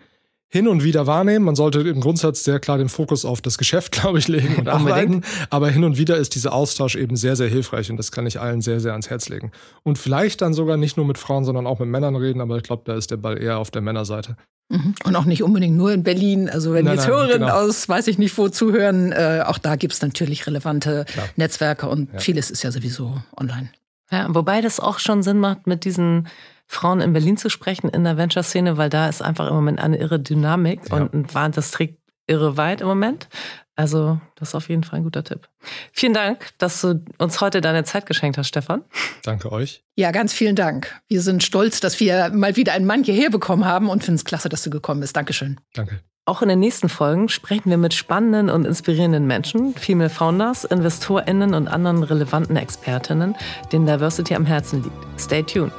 Speaker 3: hin und wieder wahrnehmen. Man sollte im Grundsatz sehr klar den Fokus auf das Geschäft, (laughs) glaube ich, legen und arbeiten. Aber hin und wieder ist dieser Austausch eben sehr, sehr hilfreich und das kann ich allen sehr, sehr ans Herz legen. Und vielleicht dann sogar nicht nur mit Frauen, sondern auch mit Männern reden, aber ich glaube, da ist der Ball eher auf der Männerseite.
Speaker 1: Mhm. Und auch nicht unbedingt nur in Berlin. Also wenn nein, jetzt nein, Hörerinnen genau. aus weiß ich nicht wo zuhören, äh, auch da gibt es natürlich relevante Klar. Netzwerke und ja. vieles ist ja sowieso online.
Speaker 2: Ja, wobei das auch schon Sinn macht mit diesen Frauen in Berlin zu sprechen in der Venture-Szene, weil da ist einfach im Moment eine irre Dynamik ja. und das trägt irre weit im Moment. Also, das ist auf jeden Fall ein guter Tipp. Vielen Dank, dass du uns heute deine Zeit geschenkt hast, Stefan.
Speaker 3: Danke euch.
Speaker 1: Ja, ganz vielen Dank. Wir sind stolz, dass wir mal wieder einen Mann hierher bekommen haben und finden es klasse, dass du gekommen bist. Dankeschön.
Speaker 3: Danke.
Speaker 2: Auch in den nächsten Folgen sprechen wir mit spannenden und inspirierenden Menschen, Female Founders, InvestorInnen und anderen relevanten Expertinnen, denen Diversity am Herzen liegt. Stay tuned.